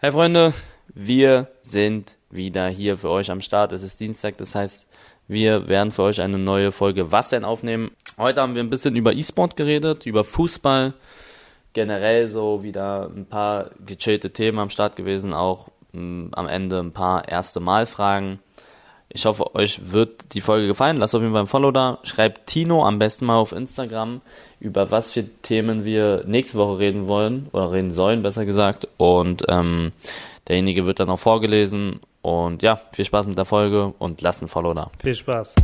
Hey Freunde, wir sind wieder hier für euch am Start. Es ist Dienstag, das heißt, wir werden für euch eine neue Folge Was denn aufnehmen. Heute haben wir ein bisschen über E-Sport geredet, über Fußball, generell so wieder ein paar gechillte Themen am Start gewesen, auch mh, mm, am Ende ein paar erste Mal Fragen. Ich hoffe, euch wird die Folge gefallen. Lasst auf jeden Fall ein Follow da. Schreibt Tino am besten mal auf Instagram, über was für Themen wir nächste Woche reden wollen oder reden sollen, besser gesagt. Und ähm, derjenige wird dann auch vorgelesen. Und ja, viel Spaß mit der Folge und lasst ein Follow da. Viel Spaß.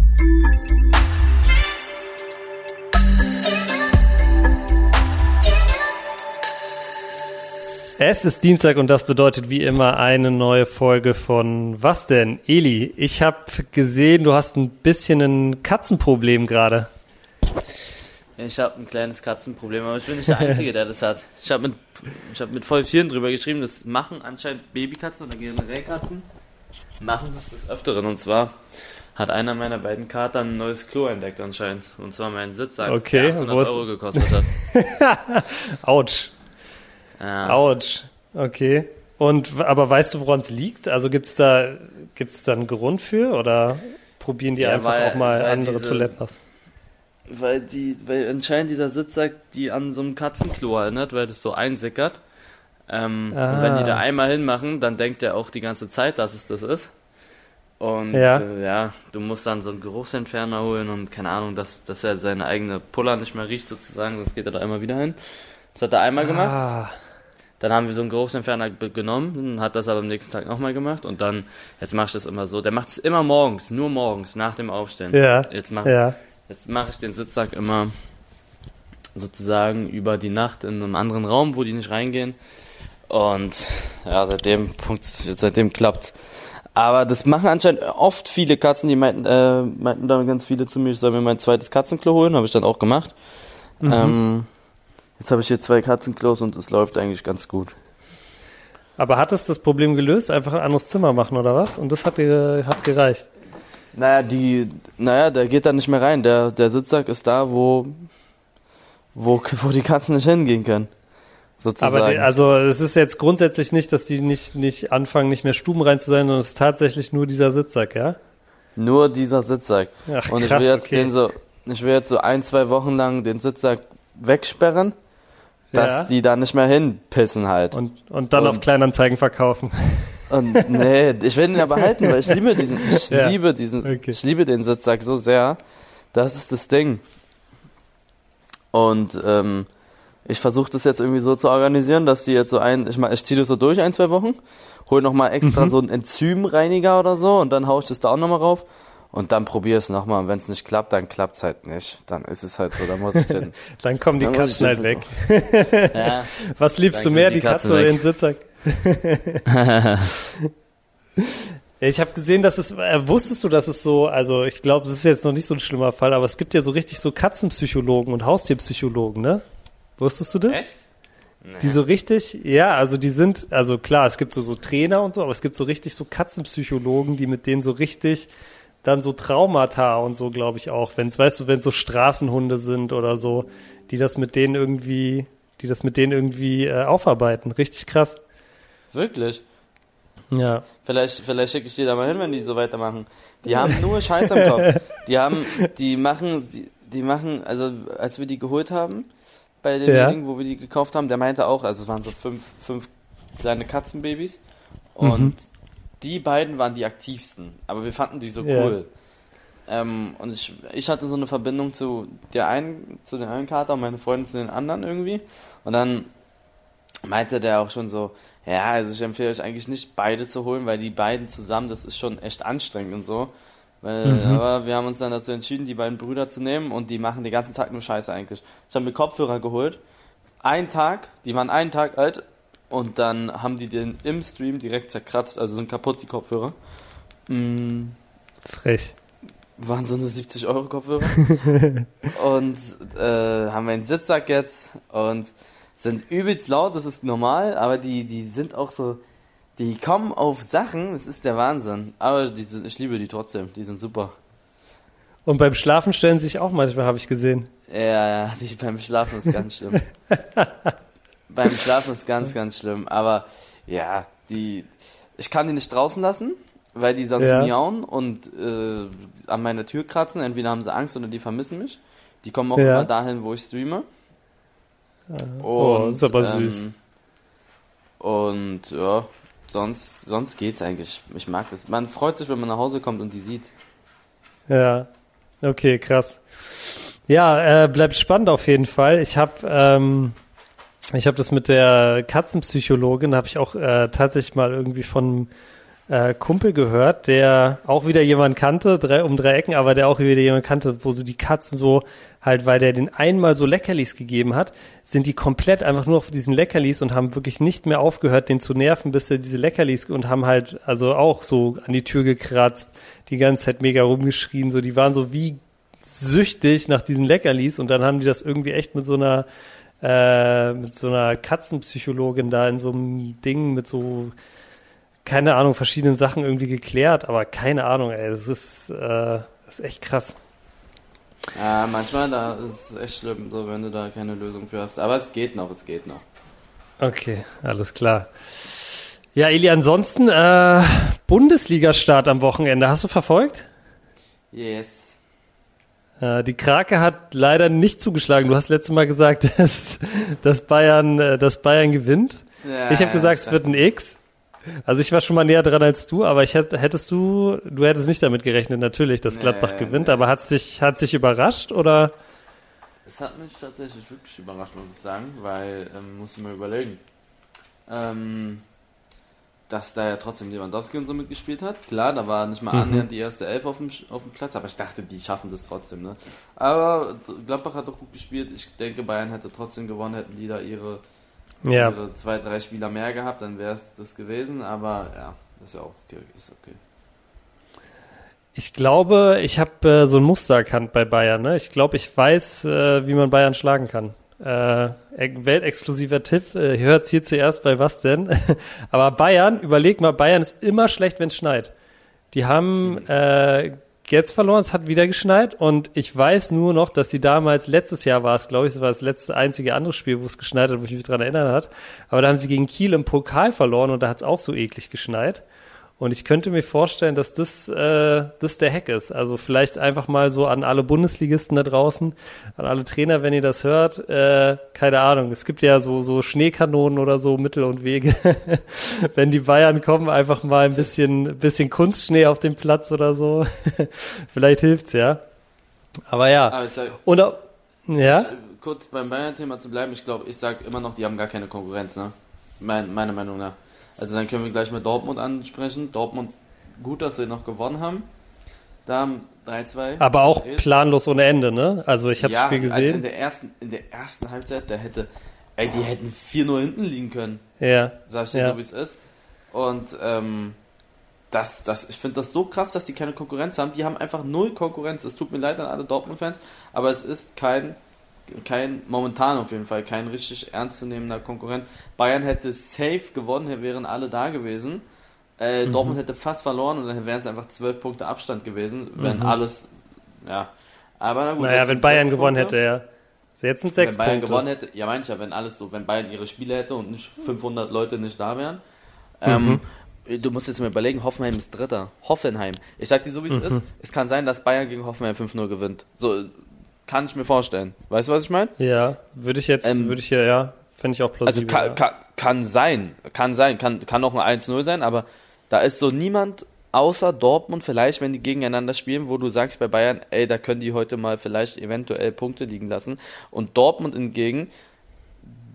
Es ist Dienstag und das bedeutet wie immer eine neue Folge von Was denn? Eli, ich habe gesehen, du hast ein bisschen ein Katzenproblem gerade. Ich habe ein kleines Katzenproblem, aber ich bin nicht der Einzige, der das hat. Ich habe mit, hab mit voll vielen drüber geschrieben, das machen anscheinend Babykatzen oder generell Katzen, machen das des Öfteren. Und zwar hat einer meiner beiden Kater ein neues Klo entdeckt anscheinend. Und zwar mein Sitzsack, okay, der 800 Euro gekostet hat. Autsch. Ja. Autsch. Okay. Und aber weißt du, woran es liegt? Also gibt's da gibt's da einen Grund für oder probieren die ja, einfach weil, auch mal andere diese, Toiletten aus? Weil die, weil anscheinend dieser Sitzsack die an so einem Katzenklo erinnert, weil das so einsickert. Ähm, und wenn die da einmal hinmachen, dann denkt er auch die ganze Zeit, dass es das ist. Und ja. Äh, ja, du musst dann so einen Geruchsentferner holen und keine Ahnung, dass, dass er seine eigene Puller nicht mehr riecht sozusagen, sonst geht er da immer wieder hin. Das hat er einmal ah. gemacht. Dann haben wir so einen Geruchsentferner genommen, hat das aber am nächsten Tag nochmal gemacht und dann, jetzt mache ich das immer so. Der macht es immer morgens, nur morgens, nach dem Aufstehen. Ja. Jetzt mache ja. mach ich den Sitzsack immer sozusagen über die Nacht in einem anderen Raum, wo die nicht reingehen. Und ja, seitdem, seitdem klappt's. Aber das machen anscheinend oft viele Katzen, die meinten, äh, meinten dann ganz viele zu mir, ich soll mir mein zweites Katzenklo holen, habe ich dann auch gemacht. Mhm. Ähm, Jetzt habe ich hier zwei Katzenklos und es läuft eigentlich ganz gut. Aber hat es das Problem gelöst? Einfach ein anderes Zimmer machen oder was? Und das hat, hat gereicht? Naja, die, naja, der geht da nicht mehr rein. Der, der Sitzsack ist da, wo, wo, wo die Katzen nicht hingehen können. Sozusagen. Aber die, also es ist jetzt grundsätzlich nicht, dass die nicht, nicht anfangen, nicht mehr Stuben rein zu sein, sondern es ist tatsächlich nur dieser Sitzsack, ja? Nur dieser Sitzsack. Ach, und krass, ich will jetzt okay. den so, ich will jetzt so ein, zwei Wochen lang den Sitzsack wegsperren dass ja. die da nicht mehr hinpissen halt. Und, und dann und, auf Kleinanzeigen verkaufen. Und nee, ich will ihn aber halten, weil ich liebe diesen, ich ja. liebe diesen, okay. ich liebe den Sitzsack so sehr. Das ist das Ding. Und ähm, ich versuche das jetzt irgendwie so zu organisieren, dass die jetzt so ein, ich, ich ziehe das so durch ein, zwei Wochen, hol nochmal extra mhm. so einen Enzymreiniger oder so und dann hau ich das da auch nochmal rauf und dann probier es nochmal. Und wenn es nicht klappt, dann klappt es halt nicht. Dann ist es halt so. Dann muss ich den, Dann kommen die Katzen halt weg. ja, Was liebst du mehr, die, die Katze oder den Sitzsack? ich habe gesehen, dass es, äh, wusstest du, dass es so, also ich glaube, es ist jetzt noch nicht so ein schlimmer Fall, aber es gibt ja so richtig so Katzenpsychologen und Haustierpsychologen, ne? Wusstest du das? Echt? Nee. Die so richtig, ja, also die sind, also klar, es gibt so, so Trainer und so, aber es gibt so richtig so Katzenpsychologen, die mit denen so richtig dann so Traumata und so, glaube ich auch. Wenn es, weißt du, wenn so Straßenhunde sind oder so, die das mit denen irgendwie, die das mit denen irgendwie äh, aufarbeiten. Richtig krass. Wirklich? Ja. Vielleicht, vielleicht schicke ich dir da mal hin, wenn die so weitermachen. Die haben nur Scheiß am Kopf. Die haben, die machen, die, die machen, also als wir die geholt haben, bei dem ja. Ding, wo wir die gekauft haben, der meinte auch, also es waren so fünf, fünf kleine Katzenbabys und mhm die beiden waren die aktivsten, aber wir fanden die so cool. Ja. Ähm, und ich, ich hatte so eine Verbindung zu der einen, zu den einen Kater und meine Freundin zu den anderen irgendwie. Und dann meinte der auch schon so, ja, also ich empfehle euch eigentlich nicht beide zu holen, weil die beiden zusammen, das ist schon echt anstrengend und so. Weil, mhm. Aber wir haben uns dann dazu entschieden, die beiden Brüder zu nehmen und die machen den ganzen Tag nur Scheiße eigentlich. Ich habe mir Kopfhörer geholt. Einen Tag, die waren einen Tag alt, und dann haben die den im Stream direkt zerkratzt, also sind kaputt die Kopfhörer. Mm. Frech. Waren so eine 70 Euro Kopfhörer. und äh, haben einen Sitzsack jetzt und sind übelst laut, das ist normal, aber die, die sind auch so, die kommen auf Sachen, das ist der Wahnsinn. Aber die sind, ich liebe die trotzdem, die sind super. Und beim Schlafen stellen sich auch manchmal, habe ich gesehen. Ja, ja, die beim Schlafen ist ganz schlimm. beim Schlafen ist ganz, ganz schlimm. Aber ja, die, ich kann die nicht draußen lassen, weil die sonst ja. miauen und äh, an meiner Tür kratzen. Entweder haben sie Angst oder die vermissen mich. Die kommen auch ja. immer dahin, wo ich streame. Oh, und, oh, ist aber ähm, süß. Und ja, sonst, sonst geht's eigentlich. Ich mag das. Man freut sich, wenn man nach Hause kommt und die sieht. Ja, okay, krass. Ja, äh, bleibt spannend auf jeden Fall. Ich habe ähm, ich habe das mit der Katzenpsychologin, habe ich auch äh, tatsächlich mal irgendwie von äh, Kumpel gehört, der auch wieder jemand kannte, drei, um drei Ecken, aber der auch wieder jemand kannte, wo so die Katzen so halt, weil der den einmal so Leckerlis gegeben hat, sind die komplett einfach nur auf diesen Leckerlis und haben wirklich nicht mehr aufgehört, den zu nerven, bis er diese Leckerlis und haben halt also auch so an die Tür gekratzt, die ganze Zeit mega rumgeschrien, so die waren so wie süchtig nach diesen Leckerlis und dann haben die das irgendwie echt mit so einer äh, mit so einer Katzenpsychologin da in so einem Ding mit so keine Ahnung, verschiedenen Sachen irgendwie geklärt, aber keine Ahnung, ey, das ist, äh, das ist echt krass. Ja, manchmal da ist es echt schlimm, so wenn du da keine Lösung für hast. Aber es geht noch, es geht noch. Okay, alles klar. Ja, Eli, ansonsten äh, Bundesliga-Start am Wochenende. Hast du verfolgt? Yes. Äh, die Krake hat leider nicht zugeschlagen. Du hast letztes Mal gesagt, dass, dass, Bayern, äh, dass Bayern gewinnt. Ja, ich habe gesagt, es wird ein X. Also ich war schon mal näher dran als du, aber ich hätte, hättest du, du hättest nicht damit gerechnet, natürlich, dass Gladbach nee, gewinnt, nee. aber hat sich, hat sich überrascht oder? Es hat mich tatsächlich wirklich überrascht, muss ich sagen, weil, ähm, muss ich mal überlegen, ähm, dass da ja trotzdem Lewandowski und so mitgespielt hat. Klar, da war nicht mal mhm. annähernd die erste Elf auf dem, auf dem Platz, aber ich dachte, die schaffen das trotzdem. Ne? Aber Gladbach hat doch gut gespielt. Ich denke, Bayern hätte trotzdem gewonnen, hätten die da ihre ja. zwei, drei Spieler mehr gehabt, dann wäre es das gewesen, aber ja, ist ja auch okay. Ist okay. Ich glaube, ich habe äh, so ein Muster erkannt bei Bayern. Ne? Ich glaube, ich weiß, äh, wie man Bayern schlagen kann. Äh, weltexklusiver Tipp, äh, hört hier zuerst bei was denn? Aber Bayern, überleg mal, Bayern ist immer schlecht, wenn es schneit. Die haben äh, jetzt verloren, es hat wieder geschneit und ich weiß nur noch, dass sie damals, letztes Jahr war es, glaube ich, das war das letzte einzige andere Spiel, wo es geschneit hat, wo ich mich dran erinnern hat, aber da haben sie gegen Kiel im Pokal verloren und da hat es auch so eklig geschneit. Und ich könnte mir vorstellen, dass das, äh, das der Hack ist. Also vielleicht einfach mal so an alle Bundesligisten da draußen, an alle Trainer, wenn ihr das hört. Äh, keine Ahnung. Es gibt ja so, so Schneekanonen oder so Mittel und Wege. wenn die Bayern kommen, einfach mal ein bisschen, bisschen Kunstschnee auf dem Platz oder so. vielleicht hilft's ja. Aber ja. Aber sag, und ja. Kurz beim Bayern-Thema zu bleiben. Ich glaube, ich sage immer noch, die haben gar keine Konkurrenz. Ne? Mein, meiner Meinung nach. Also dann können wir gleich mit Dortmund ansprechen. Dortmund, gut, dass sie noch gewonnen haben. Da haben 3-2. Aber auch gedreht. planlos ohne Ende, ne? Also ich habe ja, das Spiel gesehen. Also in der ersten, in der ersten Halbzeit, da hätte, ey, die hätten 4-0 hinten liegen können. Ja. Sag ich dir ja. so, wie es ist. Und ähm, das, das, ich finde das so krass, dass die keine Konkurrenz haben. Die haben einfach null Konkurrenz. Es tut mir leid an alle Dortmund-Fans, aber es ist kein kein, momentan auf jeden Fall, kein richtig ernstzunehmender Konkurrent. Bayern hätte safe gewonnen, hier wären alle da gewesen. Äh, mhm. Dortmund hätte fast verloren und dann wären es einfach zwölf Punkte Abstand gewesen, wenn mhm. alles, ja. Aber na gut. Naja, wenn Bayern gewonnen hätte, ja. Jetzt sind sechs Wenn Bayern Punkte. gewonnen hätte, ja, meine ich ja, wenn alles so, wenn Bayern ihre Spiele hätte und nicht 500 Leute nicht da wären. Ähm, mhm. Du musst jetzt mal überlegen, Hoffenheim ist Dritter. Hoffenheim. Ich sag dir so, wie es mhm. ist. Es kann sein, dass Bayern gegen Hoffenheim 5-0 gewinnt. So, kann ich mir vorstellen. Weißt du, was ich meine? Ja, würde ich jetzt, ähm, würde ich ja, ja, fände ich auch plausibel. Also kann, kann, kann sein, kann sein, kann, kann auch ein 1-0 sein, aber da ist so niemand außer Dortmund vielleicht, wenn die gegeneinander spielen, wo du sagst bei Bayern, ey, da können die heute mal vielleicht eventuell Punkte liegen lassen. Und Dortmund hingegen,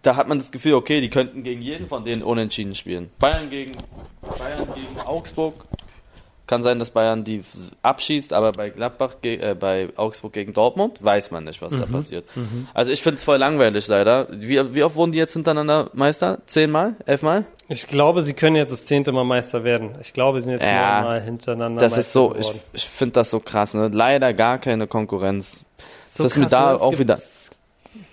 da hat man das Gefühl, okay, die könnten gegen jeden von denen unentschieden spielen. Bayern gegen, Bayern gegen Augsburg, kann sein, dass Bayern die abschießt, aber bei Gladbach, äh, bei Augsburg gegen Dortmund weiß man nicht, was mhm. da passiert. Mhm. Also ich finde es voll langweilig leider. Wie, wie oft wurden die jetzt hintereinander Meister? Zehnmal? Elfmal? Ich glaube, sie können jetzt das zehnte Mal Meister werden. Ich glaube, sie sind jetzt ja, neunmal hintereinander Das Meister ist so, geworden. ich, ich finde das so krass. Ne? Leider gar keine Konkurrenz. So das ist mir da auch wieder...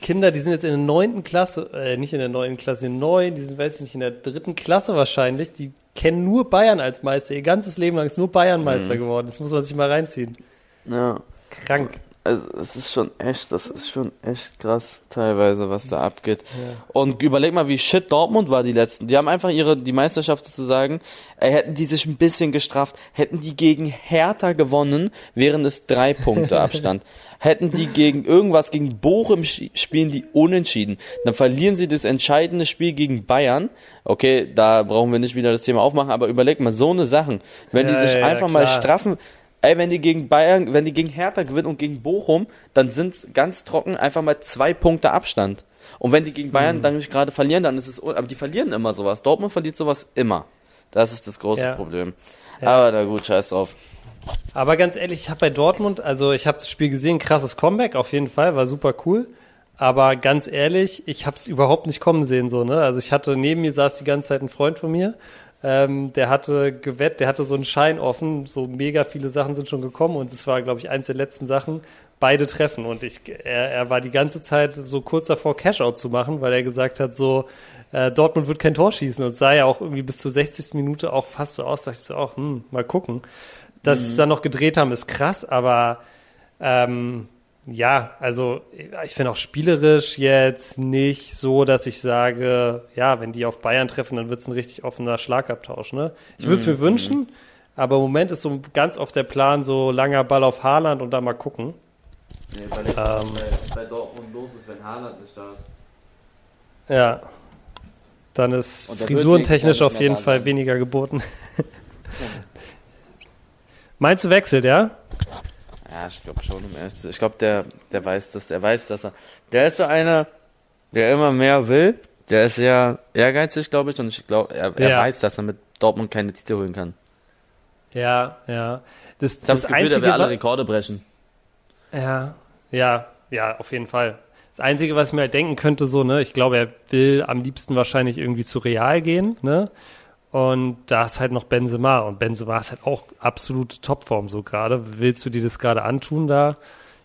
Kinder, die sind jetzt in der neunten Klasse, äh, nicht in der neunten Klasse, in neun, die sind, weiß ich nicht, in der dritten Klasse wahrscheinlich, die kennen nur Bayern als Meister. Ihr ganzes Leben lang ist nur Bayern Meister mhm. geworden. Das muss man sich mal reinziehen. Ja. Krank. Also es ist schon echt, das ist schon echt krass teilweise, was da abgeht. Ja. Und überleg mal, wie shit Dortmund war die letzten. Die haben einfach ihre die Meisterschaft sozusagen, äh, hätten die sich ein bisschen gestraft, hätten die gegen Hertha gewonnen, wären es drei Punkte Abstand. hätten die gegen irgendwas gegen Bochum spielen die unentschieden, dann verlieren sie das entscheidende Spiel gegen Bayern. Okay, da brauchen wir nicht wieder das Thema aufmachen, aber überleg mal so eine Sachen, wenn ja, die sich ja, einfach mal straffen Ey, wenn die gegen Bayern, wenn die gegen Hertha gewinnen und gegen Bochum, dann sind ganz trocken einfach mal zwei Punkte Abstand. Und wenn die gegen Bayern mhm. dann nicht gerade verlieren, dann ist es, aber die verlieren immer sowas. Dortmund verliert sowas immer. Das ist das große ja. Problem. Ja. Aber na gut, scheiß drauf. Aber ganz ehrlich, ich habe bei Dortmund, also ich habe das Spiel gesehen, krasses Comeback auf jeden Fall, war super cool. Aber ganz ehrlich, ich habe es überhaupt nicht kommen sehen so, ne? Also ich hatte neben mir saß die ganze Zeit ein Freund von mir ähm, der hatte gewett, der hatte so einen Schein offen, so mega viele Sachen sind schon gekommen und es war, glaube ich, eins der letzten Sachen, beide treffen. Und ich, er, er war die ganze Zeit so kurz davor, Cashout zu machen, weil er gesagt hat, so, äh, Dortmund wird kein Tor schießen. Und sah ja auch irgendwie bis zur 60. Minute auch fast so aus, dachte ich so auch, hm, mal gucken. Dass mhm. sie dann noch gedreht haben, ist krass, aber ähm, ja, also ich finde auch spielerisch jetzt nicht so, dass ich sage, ja, wenn die auf Bayern treffen, dann wird es ein richtig offener Schlagabtausch. Ne? Ich würde es mir mhm. wünschen, aber im Moment ist so ganz oft der Plan so langer Ball auf Haaland und da mal gucken. Nee, weil ähm, bei, bei Dortmund los ist, wenn Haaland nicht da ist. Ja. Dann ist frisurentechnisch auf jeden Fall weniger geboten. Meinst du wechselt, ja? Ja, ich glaube schon, um ehrlich zu sein. Ich glaube, der, der weiß das, der weiß, dass er. Der ist so einer, der immer mehr will. Der ist sehr ehrgeizig, glaube ich, und ich glaube, er, er ja. weiß, dass er mit Dortmund keine Titel holen kann. Ja, ja. Das, ich das, das Gefühl, Einzige, der will alle Rekorde brechen. Ja, ja, ja, auf jeden Fall. Das Einzige, was ich mir halt denken könnte, so, ne, ich glaube, er will am liebsten wahrscheinlich irgendwie zu Real gehen, ne? Und da ist halt noch Benzema. Und Benzema ist halt auch absolute Topform so gerade. Willst du dir das gerade antun, da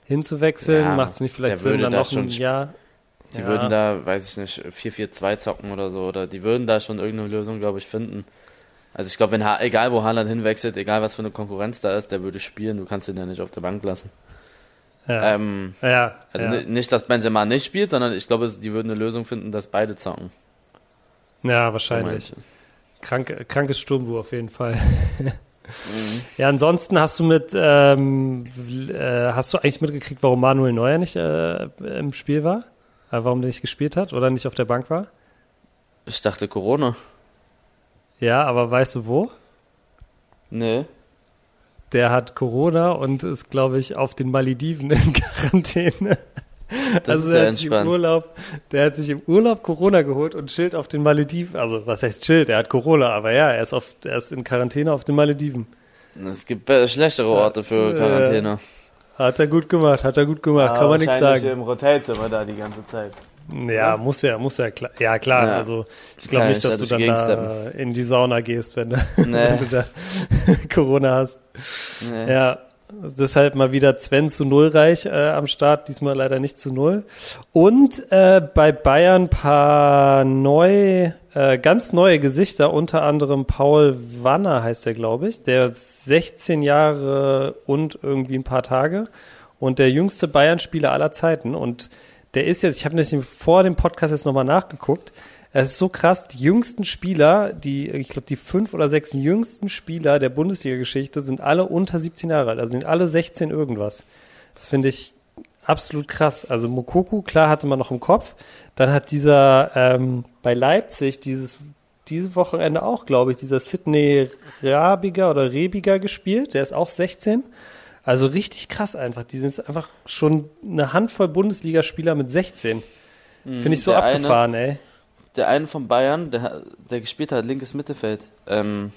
hinzuwechseln? Ja, Macht es nicht vielleicht Sinn, dann noch ein Jahr? Die ja. würden da, weiß ich nicht, 4-4-2 zocken oder so. Oder die würden da schon irgendeine Lösung, glaube ich, finden. Also ich glaube, wenn egal wo Haaland hinwechselt, egal was für eine Konkurrenz da ist, der würde spielen. Du kannst ihn ja nicht auf der Bank lassen. Ja. Ähm, ja, also ja. nicht, dass Benzema nicht spielt, sondern ich glaube, die würden eine Lösung finden, dass beide zocken. Ja, wahrscheinlich. So Krank, krankes Sturmbuch auf jeden Fall. mhm. Ja, ansonsten hast du mit, ähm, äh, hast du eigentlich mitgekriegt, warum Manuel Neuer nicht äh, im Spiel war? Äh, warum der nicht gespielt hat oder nicht auf der Bank war? Ich dachte Corona. Ja, aber weißt du wo? Nee. Der hat Corona und ist, glaube ich, auf den Malediven in Quarantäne. Das also der hat sich im Urlaub, der hat sich im Urlaub Corona geholt und chillt auf den Malediven. Also was heißt chillt? Er hat Corona, aber ja, er ist auf, er ist in Quarantäne auf den Malediven. Es gibt schlechtere Orte für Quarantäne. Hat er gut gemacht, hat er gut gemacht, ja, kann man nichts sagen. im Hotelzimmer da die ganze Zeit. Ja, muss ja, muss ja klar. Ja, klar. Ja. Also ich glaube nicht, dass du dann da in die Sauna gehst, wenn, nee. wenn du da Corona hast. Nee. Ja, Deshalb mal wieder Sven zu Null reich äh, am Start, diesmal leider nicht zu Null. Und äh, bei Bayern paar neu, äh, ganz neue Gesichter, unter anderem Paul Wanner heißt er, glaube ich, der 16 Jahre und irgendwie ein paar Tage und der jüngste Bayern-Spieler aller Zeiten. Und der ist jetzt, ich habe nicht vor dem Podcast jetzt nochmal nachgeguckt, es ist so krass, die jüngsten Spieler, die, ich glaube, die fünf oder sechs jüngsten Spieler der Bundesliga-Geschichte sind alle unter 17 Jahre alt, also sind alle 16 irgendwas. Das finde ich absolut krass. Also Mokoku, klar, hatte man noch im Kopf. Dann hat dieser ähm, bei Leipzig dieses diese Wochenende auch, glaube ich, dieser Sidney Rabiger oder Rebiger gespielt. Der ist auch 16. Also richtig krass einfach. Die sind einfach schon eine Handvoll Bundesligaspieler mit 16. Finde ich so abgefahren, eine, ey der eine von Bayern, der, der gespielt hat, linkes Mittelfeld, ähm,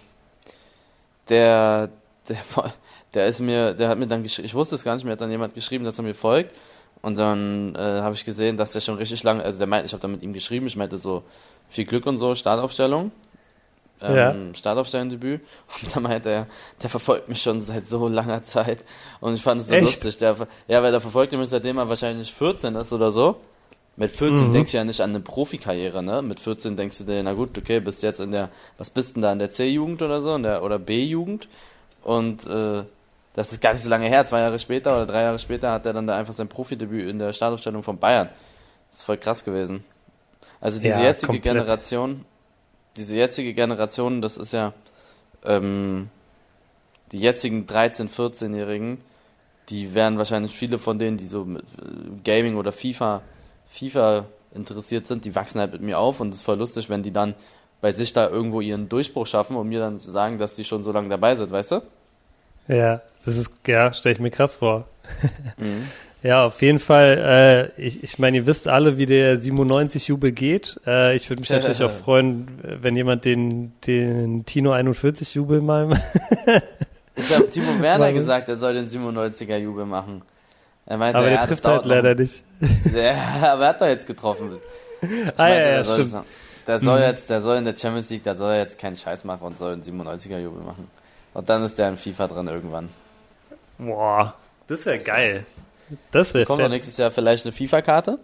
der, der, der ist mir, der hat mir dann geschrieben, ich wusste es gar nicht, mir hat dann jemand geschrieben, dass er mir folgt. Und dann äh, habe ich gesehen, dass der schon richtig lange, also der meint, ich habe dann mit ihm geschrieben, ich meinte so, viel Glück und so, Startaufstellung. Ähm, ja. Startaufstellendebüt. Und da meinte er, der verfolgt mich schon seit so langer Zeit. Und ich fand es so Echt? lustig. Der, ja, weil der verfolgt mich seitdem er wahrscheinlich 14 ist oder so. Mit 14 mhm. denkst du ja nicht an eine Profikarriere, ne? Mit 14 denkst du dir, na gut, okay, bist jetzt in der, was bist denn da, in der C-Jugend oder so, in der, oder B-Jugend? Und, äh, Das ist gar nicht so lange her. Zwei Jahre später oder drei Jahre später hat er dann da einfach sein Profidebüt in der Startaufstellung von Bayern. Das ist voll krass gewesen. Also diese ja, jetzige komplett. Generation, diese jetzige Generation, das ist ja ähm, die jetzigen 13-, 14-Jährigen, die werden wahrscheinlich viele von denen, die so mit äh, Gaming oder FIFA, FIFA interessiert sind, die wachsen halt mit mir auf und es ist voll lustig, wenn die dann bei sich da irgendwo ihren Durchbruch schaffen und mir dann sagen, dass die schon so lange dabei sind, weißt du? Ja, das ist, ja, stelle ich mir krass vor. Mhm. Ja, auf jeden Fall. Äh, ich ich meine, ihr wisst alle, wie der 97-Jubel geht. Äh, ich würde mich natürlich auch freuen, wenn jemand den, den Tino 41-Jubel mal. ich habe Timo Werner gesagt, er soll den 97er-Jubel machen. Er meinte, aber der ja, trifft halt leider nicht. Ja, aber er hat doch jetzt getroffen. Ich ah, meinte, ja, ja, stimmt. der soll mhm. jetzt, der soll in der Champions League, der soll jetzt keinen Scheiß machen und soll einen 97er-Jubel machen. Und dann ist der in FIFA drin irgendwann. Boah, das wäre geil. Das wäre Kommt doch nächstes Jahr vielleicht eine FIFA-Karte.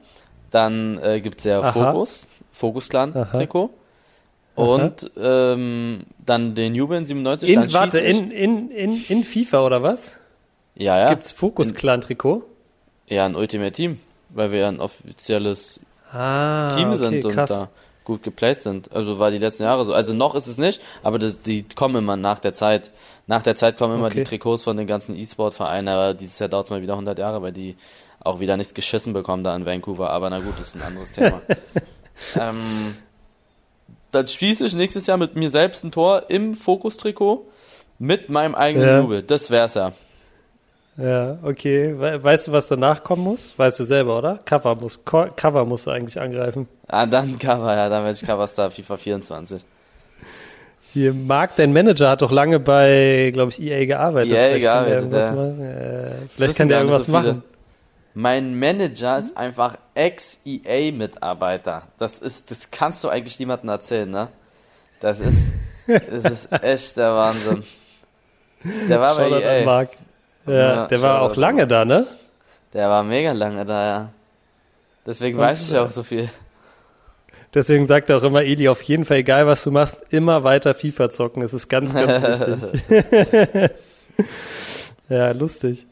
Dann äh, gibt es ja Aha. Fokus, Fokus-Clan-Trikot. Und ähm, dann den Jubel 97. In, warte, in, in, in, in FIFA oder was? Ja, ja. Gibt's Fokus-Clan-Trikot? Ja, ein Ultimate Team, weil wir ja ein offizielles ah, Team sind okay, und da gut geplaced sind. Also war die letzten Jahre so. Also noch ist es nicht, aber das, die kommen immer nach der Zeit. Nach der Zeit kommen immer okay. die Trikots von den ganzen E-Sport-Vereinen, aber dieses Jahr dauert es mal wieder 100 Jahre, weil die auch wieder nicht geschissen bekommen da in Vancouver. Aber na gut, das ist ein anderes Thema. ähm, dann schließe ich nächstes Jahr mit mir selbst ein Tor im Fokus-Trikot mit meinem eigenen ja. Jubel. Das wär's ja. Ja, okay. Weißt du, was danach kommen muss? Weißt du selber, oder? Cover muss, Cover musst du eigentlich angreifen. Ah, dann Cover, ja, dann werde ich Coverstar FIFA 24. Hier, Marc, dein Manager hat doch lange bei, glaube ich, EA gearbeitet. EA vielleicht gearbeitet, kann der ja. Äh, vielleicht kann der irgendwas so machen. Mein Manager ist einfach Ex-EA-Mitarbeiter. Das ist, das kannst du eigentlich niemandem erzählen, ne? Das ist, das ist echt der Wahnsinn. Der war Schau bei EA. Marc. Ja, ja der war auch lange da, ne? Der war mega lange da, ja. Deswegen Und, weiß ich auch so viel. Deswegen sagt er auch immer, Eli, auf jeden Fall, egal was du machst, immer weiter FIFA zocken. Das ist ganz, ganz wichtig. ja, lustig.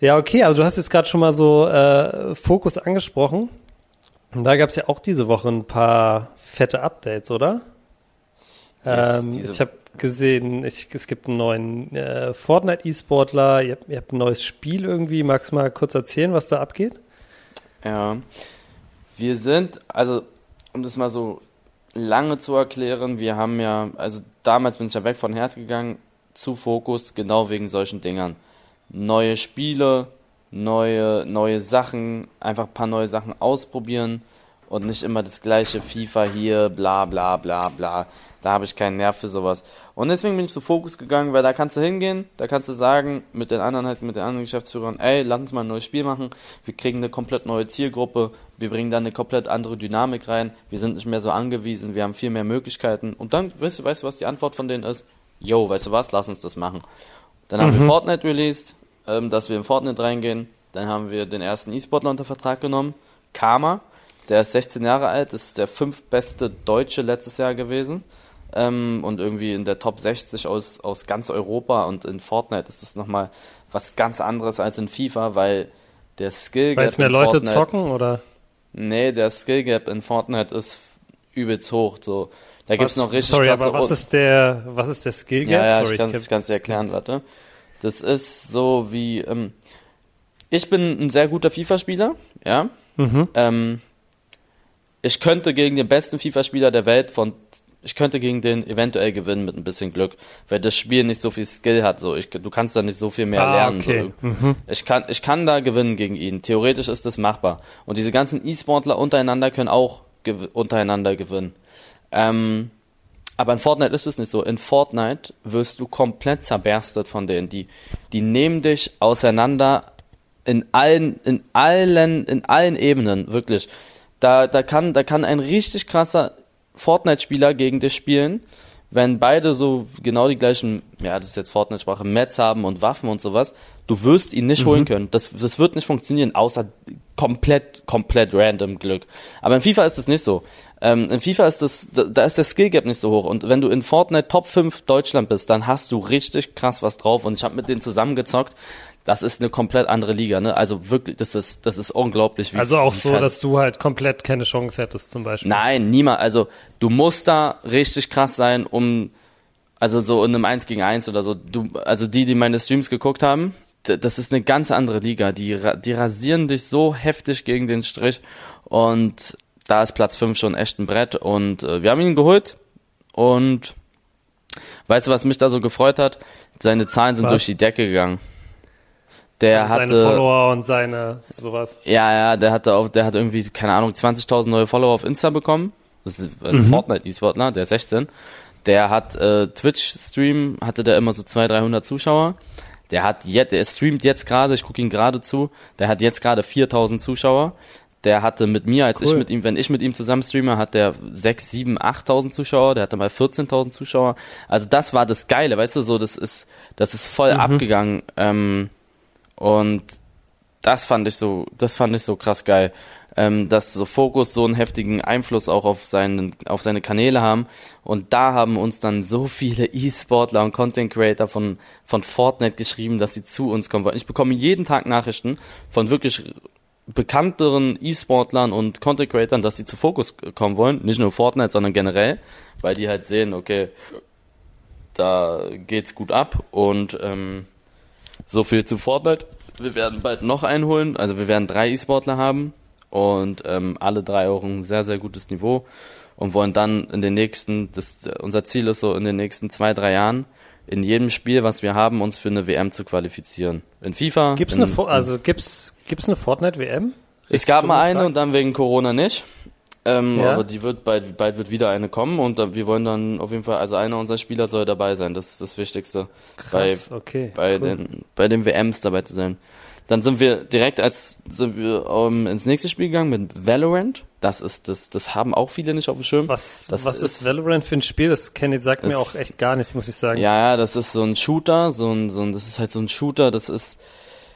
Ja, okay, also du hast jetzt gerade schon mal so äh, Fokus angesprochen. Und da gab es ja auch diese Woche ein paar fette Updates, oder? Yes, ähm, ich habe gesehen, ich, es gibt einen neuen äh, Fortnite-E-Sportler, ihr, ihr, habt ein neues Spiel irgendwie. Magst du mal kurz erzählen, was da abgeht? Ja, wir sind, also um das mal so lange zu erklären, wir haben ja, also damals bin ich ja weg von Herd gegangen zu Fokus, genau wegen solchen Dingern. Neue Spiele, neue, neue Sachen, einfach ein paar neue Sachen ausprobieren und nicht immer das gleiche FIFA hier, bla bla bla bla. Da habe ich keinen Nerv für sowas. Und deswegen bin ich zu Fokus gegangen, weil da kannst du hingehen, da kannst du sagen, mit den anderen halt, mit den anderen Geschäftsführern, ey, lass uns mal ein neues Spiel machen. Wir kriegen eine komplett neue Zielgruppe, wir bringen da eine komplett andere Dynamik rein, wir sind nicht mehr so angewiesen, wir haben viel mehr Möglichkeiten. Und dann, weißt du, weißt du, was die Antwort von denen ist? Yo, weißt du was, lass uns das machen. Dann haben mhm. wir Fortnite released, ähm, dass wir in Fortnite reingehen. Dann haben wir den ersten E-Sportler unter Vertrag genommen, Karma. Der ist 16 Jahre alt, ist der fünftbeste Deutsche letztes Jahr gewesen ähm, und irgendwie in der Top 60 aus, aus ganz Europa und in Fortnite ist das nochmal was ganz anderes als in FIFA, weil der Skill Gap. Weil es mehr Leute Fortnite, zocken oder? Nee, der Skill Gap in Fortnite ist übelst hoch. So. Da gibt's noch richtig Sorry, aber was ist der, was ist der Skill Gap? Ja, ja sorry, ich kann es dir erklären, warte. Das ist so wie, ähm, ich bin ein sehr guter FIFA-Spieler, ja. Mhm. Ähm, ich könnte gegen den besten FIFA-Spieler der Welt von ich könnte gegen den eventuell gewinnen mit ein bisschen Glück, weil das Spiel nicht so viel Skill hat. So, ich, du kannst da nicht so viel mehr ah, lernen. Okay. So. Mhm. Ich kann, ich kann da gewinnen gegen ihn. Theoretisch ist das machbar. Und diese ganzen E-Sportler untereinander können auch gew untereinander gewinnen. Ähm, aber in Fortnite ist es nicht so. In Fortnite wirst du komplett zerberstet von denen. Die, die nehmen dich auseinander in allen, in allen, in allen Ebenen, wirklich. Da, da kann, da kann ein richtig krasser Fortnite-Spieler gegen dich spielen, wenn beide so genau die gleichen, ja, das ist jetzt Fortnite-Sprache, Mets haben und Waffen und sowas, du wirst ihn nicht mhm. holen können. Das, das wird nicht funktionieren, außer komplett, komplett random Glück. Aber in FIFA ist es nicht so. Ähm, in FIFA ist das, da ist der Skill Gap nicht so hoch. Und wenn du in Fortnite Top 5 Deutschland bist, dann hast du richtig krass was drauf. Und ich habe mit denen zusammengezockt. Das ist eine komplett andere Liga, ne? Also wirklich, das ist, das ist unglaublich. Wie, also auch so, dass du halt komplett keine Chance hättest, zum Beispiel. Nein, niemand. Also du musst da richtig krass sein, um, also so in einem 1 gegen 1 oder so. Du, also die, die meine Streams geguckt haben, das ist eine ganz andere Liga. Die, die rasieren dich so heftig gegen den Strich und da ist Platz 5 schon echt ein Brett und äh, wir haben ihn geholt und weißt du, was mich da so gefreut hat? Seine Zahlen sind was? durch die Decke gegangen. Der also hatte seine Follower und seine sowas. Ja, ja, der hatte auch, der hat irgendwie keine Ahnung 20.000 neue Follower auf Insta bekommen. Das ist ein mhm. Fortnite E-Sportler, der 16. Der hat äh, Twitch Stream hatte der immer so 200, 300 Zuschauer. Der hat jetzt, der streamt jetzt gerade, ich gucke ihn gerade zu, der hat jetzt gerade 4000 Zuschauer. Der hatte mit mir, als cool. ich mit ihm, wenn ich mit ihm zusammen streame, hat der 6, 7, 8.000 Zuschauer, der hatte mal 14.000 Zuschauer. Also das war das Geile, weißt du, so, das ist, das ist voll mhm. abgegangen. Ähm, und das fand ich so, das fand ich so krass geil ähm, dass so Fokus so einen heftigen Einfluss auch auf, seinen, auf seine Kanäle haben. Und da haben uns dann so viele E-Sportler und Content Creator von, von Fortnite geschrieben, dass sie zu uns kommen wollen. Ich bekomme jeden Tag Nachrichten von wirklich bekannteren E-Sportlern und Content Creatern, dass sie zu Fokus kommen wollen. Nicht nur Fortnite, sondern generell, weil die halt sehen, okay, da geht's gut ab und ähm, so viel zu Fortnite. Wir werden bald noch einholen, also wir werden drei E-Sportler haben und ähm, alle drei auch ein sehr, sehr gutes Niveau und wollen dann in den nächsten, das, unser Ziel ist so in den nächsten zwei, drei Jahren in jedem Spiel, was wir haben, uns für eine WM zu qualifizieren. In FIFA. Gibt's in, eine, also gibt's, gibt's eine Fortnite WM? Es gab mal eine und dann wegen Corona nicht. Ähm, ja. Aber die wird bald, bald wird wieder eine kommen und äh, wir wollen dann auf jeden Fall, also einer unserer Spieler soll dabei sein. Das ist das Wichtigste. Krass, bei, okay. Bei cool. den, bei den WMs dabei zu sein. Dann sind wir direkt als sind wir um, ähm, ins nächste Spiel gegangen mit Valorant. Das ist das das haben auch viele nicht auf dem Schirm. Was das was ist, ist Valorant für ein Spiel? Das Kenny sagt mir auch echt gar nichts, muss ich sagen. Ja, ja, das ist so ein Shooter, so ein so ein das ist halt so ein Shooter, das ist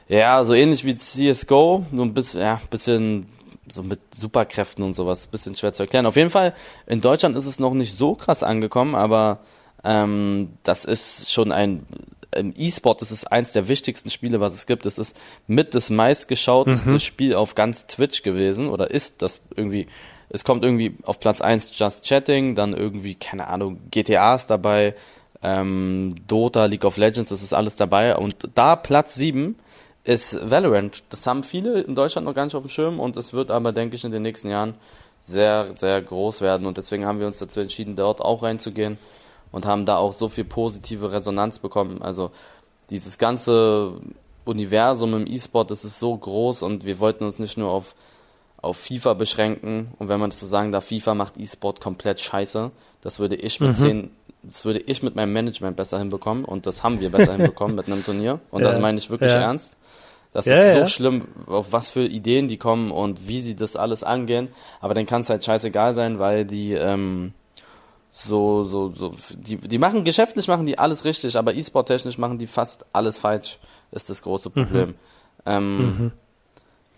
ja, so ähnlich wie CS:GO, nur ein bisschen ja, bisschen so mit Superkräften und sowas, bisschen schwer zu erklären. Auf jeden Fall in Deutschland ist es noch nicht so krass angekommen, aber ähm, das ist schon ein im E-Sport ist es eins der wichtigsten Spiele, was es gibt. Es ist mit das meistgeschauteste mhm. Spiel auf ganz Twitch gewesen oder ist das irgendwie. Es kommt irgendwie auf Platz eins Just Chatting, dann irgendwie, keine Ahnung, GTA ist dabei, ähm, Dota, League of Legends, das ist alles dabei. Und da Platz sieben ist Valorant. Das haben viele in Deutschland noch gar nicht auf dem Schirm und es wird aber, denke ich, in den nächsten Jahren sehr, sehr groß werden. Und deswegen haben wir uns dazu entschieden, dort auch reinzugehen und haben da auch so viel positive Resonanz bekommen. Also dieses ganze Universum im E-Sport, das ist so groß und wir wollten uns nicht nur auf, auf FIFA beschränken. Und wenn man das so sagen darf, FIFA macht E-Sport komplett scheiße. Das würde ich mit mhm. zehn, das würde ich mit meinem Management besser hinbekommen und das haben wir besser hinbekommen mit einem Turnier. Und ja, das meine ich wirklich ja. ernst. Das ja, ist so schlimm, auf was für Ideen die kommen und wie sie das alles angehen. Aber dann kann es halt scheißegal sein, weil die, ähm, so, so, so, die, die machen, geschäftlich machen die alles richtig, aber E-Sport technisch machen die fast alles falsch, ist das große mhm. Problem. Mhm. Ähm, mhm.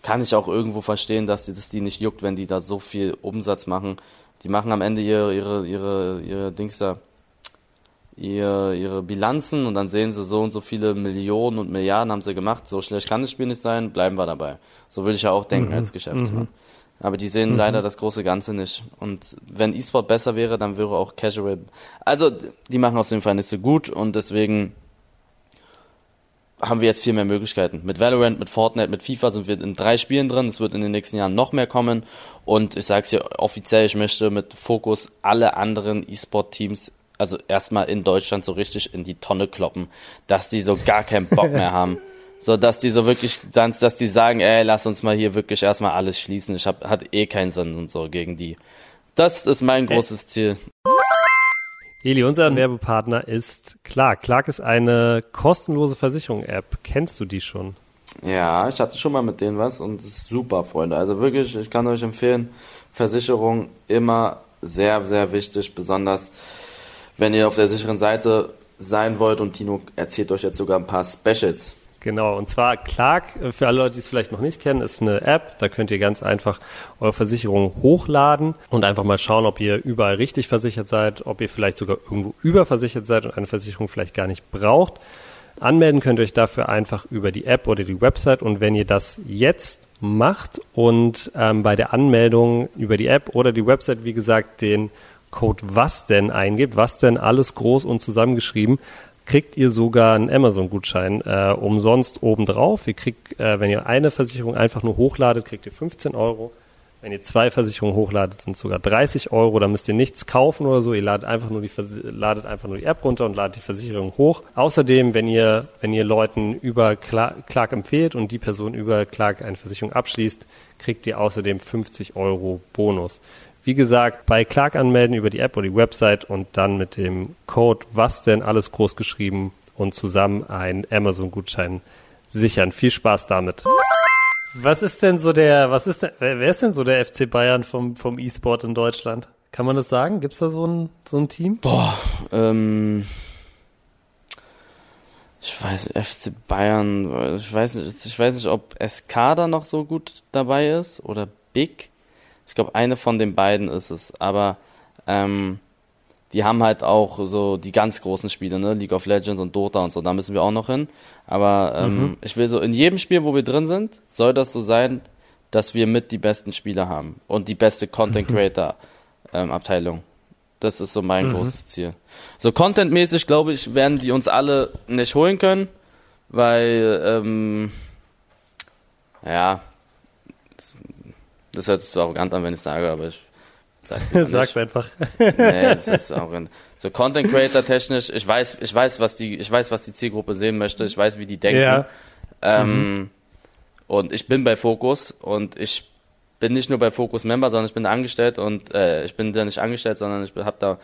Kann ich auch irgendwo verstehen, dass die, dass die nicht juckt, wenn die da so viel Umsatz machen. Die machen am Ende ihre, ihre, ihre, ihre Dings da, ihre, ihre Bilanzen und dann sehen sie so und so viele Millionen und Milliarden haben sie gemacht. So schlecht kann das Spiel nicht sein, bleiben wir dabei. So würde ich ja auch denken mhm. als Geschäftsmann. Mhm. Aber die sehen mhm. leider das große Ganze nicht. Und wenn E-Sport besser wäre, dann wäre auch Casual. Also, die machen auf jeden Fall nicht so gut und deswegen haben wir jetzt viel mehr Möglichkeiten. Mit Valorant, mit Fortnite, mit FIFA sind wir in drei Spielen drin. Es wird in den nächsten Jahren noch mehr kommen. Und ich sage es hier offiziell, ich möchte mit Fokus alle anderen E-Sport-Teams, also erstmal in Deutschland so richtig in die Tonne kloppen, dass die so gar keinen Bock mehr haben. So, dass die so wirklich, dass die sagen, ey, lass uns mal hier wirklich erstmal alles schließen. Ich hab, hat eh keinen Sinn und so gegen die. Das ist mein großes Ziel. Eli, unser Werbepartner ist Clark. Clark ist eine kostenlose Versicherung-App. Kennst du die schon? Ja, ich hatte schon mal mit denen was und es ist super, Freunde. Also wirklich, ich kann euch empfehlen, Versicherung immer sehr, sehr wichtig, besonders wenn ihr auf der sicheren Seite sein wollt und Tino erzählt euch jetzt sogar ein paar Specials Genau, und zwar Clark, für alle Leute, die es vielleicht noch nicht kennen, ist eine App. Da könnt ihr ganz einfach eure Versicherung hochladen und einfach mal schauen, ob ihr überall richtig versichert seid, ob ihr vielleicht sogar irgendwo überversichert seid und eine Versicherung vielleicht gar nicht braucht. Anmelden könnt ihr euch dafür einfach über die App oder die Website und wenn ihr das jetzt macht und ähm, bei der Anmeldung über die App oder die Website, wie gesagt, den Code was denn eingibt, was denn alles groß und zusammengeschrieben, kriegt ihr sogar einen Amazon-Gutschein äh, umsonst obendrauf. Ihr kriegt, äh, wenn ihr eine Versicherung einfach nur hochladet, kriegt ihr 15 Euro. Wenn ihr zwei Versicherungen hochladet, sind sogar 30 Euro. Da müsst ihr nichts kaufen oder so. Ihr ladet einfach nur die, ladet einfach nur die App runter und ladet die Versicherung hoch. Außerdem, wenn ihr, wenn ihr Leuten über Clark empfehlt und die Person über Clark eine Versicherung abschließt, kriegt ihr außerdem 50 Euro Bonus. Wie gesagt, bei Clark anmelden über die App oder die Website und dann mit dem Code was denn alles groß geschrieben und zusammen einen Amazon-Gutschein sichern. Viel Spaß damit. Was ist denn so der, was ist denn, wer ist denn so der FC Bayern vom, vom E-Sport in Deutschland? Kann man das sagen? Gibt es da so ein, so ein Team? Boah, ähm, ich weiß, FC Bayern, ich weiß nicht, ich weiß nicht, ob SK da noch so gut dabei ist oder Big. Ich glaube, eine von den beiden ist es. Aber ähm, die haben halt auch so die ganz großen Spiele, ne? League of Legends und Dota und so, da müssen wir auch noch hin. Aber ähm, mhm. ich will so, in jedem Spiel, wo wir drin sind, soll das so sein, dass wir mit die besten Spieler haben und die beste Content mhm. Creator ähm, Abteilung. Das ist so mein mhm. großes Ziel. So contentmäßig, glaube ich, werden die uns alle nicht holen können, weil ähm, ja, das hört sich so arrogant an, wenn ich sage, aber ich sag's nicht. Sag's einfach. nee, das ist arrogant. So Content Creator technisch, ich weiß, ich weiß, was die, ich weiß, was die Zielgruppe sehen möchte, ich weiß, wie die denken. Ja. Ähm, mhm. Und ich bin bei Focus und ich bin nicht nur bei Focus Member, sondern ich bin da angestellt und äh, ich bin da nicht angestellt, sondern ich hab da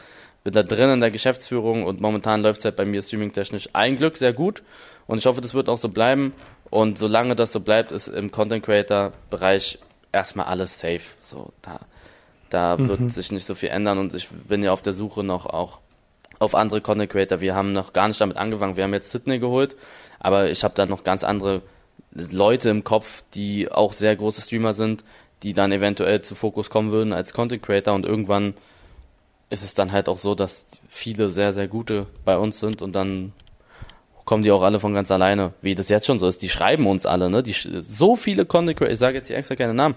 bin da drin in der Geschäftsführung und momentan läuft es halt bei mir streaming-technisch ein Glück sehr gut und ich hoffe, das wird auch so bleiben und solange das so bleibt, ist im Content Creator Bereich erstmal alles safe. So, da, da mhm. wird sich nicht so viel ändern und ich bin ja auf der Suche noch auch auf andere Content Creator. Wir haben noch gar nicht damit angefangen. Wir haben jetzt Sydney geholt, aber ich habe da noch ganz andere Leute im Kopf, die auch sehr große Streamer sind, die dann eventuell zu Fokus kommen würden als Content Creator und irgendwann ist es dann halt auch so, dass viele sehr, sehr gute bei uns sind und dann kommen die auch alle von ganz alleine, wie das jetzt schon so ist. Die schreiben uns alle, ne? Die, so viele Content Creator, ich sage jetzt hier extra keine Namen,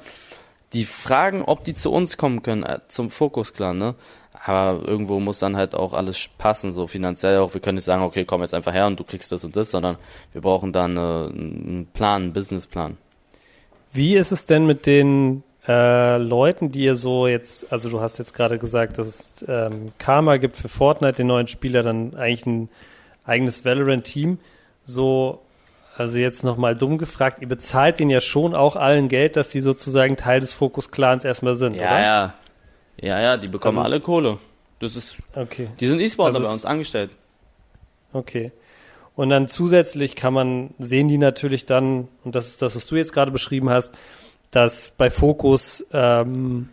die fragen, ob die zu uns kommen können, äh, zum Fokus Clan, ne? Aber irgendwo muss dann halt auch alles passen, so finanziell auch. Wir können nicht sagen, okay, komm jetzt einfach her und du kriegst das und das, sondern wir brauchen dann äh, einen Plan, einen Businessplan. Wie ist es denn mit den äh, Leuten, die ihr so jetzt, also du hast jetzt gerade gesagt, dass es ähm, Karma gibt für Fortnite, den neuen Spieler, dann eigentlich ein eigenes Valorant-Team. So, also jetzt nochmal dumm gefragt, ihr bezahlt denen ja schon auch allen Geld, dass sie sozusagen Teil des Fokus-Clans erstmal sind, ja, oder? Ja, ja, ja, die bekommen also, alle Kohle. Das ist, okay. Die sind E-Sportler also bei uns angestellt. Okay. Und dann zusätzlich kann man, sehen die natürlich dann, und das ist das, was du jetzt gerade beschrieben hast, dass bei Fokus ähm,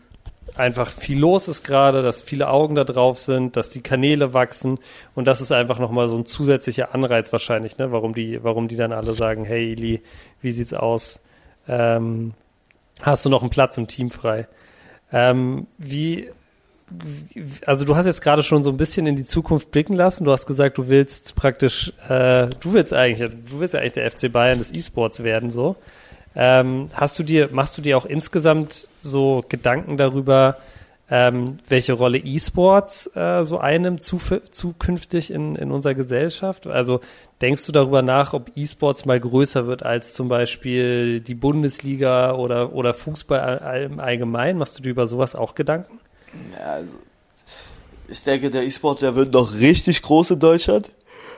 einfach viel los ist gerade, dass viele Augen da drauf sind, dass die Kanäle wachsen und das ist einfach nochmal so ein zusätzlicher Anreiz wahrscheinlich, ne, warum die, warum die dann alle sagen, hey Eli, wie sieht's aus? Ähm, hast du noch einen Platz im Team frei? Ähm, wie, also du hast jetzt gerade schon so ein bisschen in die Zukunft blicken lassen. Du hast gesagt, du willst praktisch, äh, du willst eigentlich, du willst ja eigentlich der FC Bayern des E-Sports werden, so. Ähm, hast du dir, machst du dir auch insgesamt so Gedanken darüber, ähm, welche Rolle E-Sports äh, so zu, zukünftig in, in unserer Gesellschaft? Also denkst du darüber nach, ob E-Sports mal größer wird als zum Beispiel die Bundesliga oder, oder Fußball im Allgemeinen? Machst du dir über sowas auch Gedanken? Ja, also ich denke, der E-Sport, der wird noch richtig groß in Deutschland.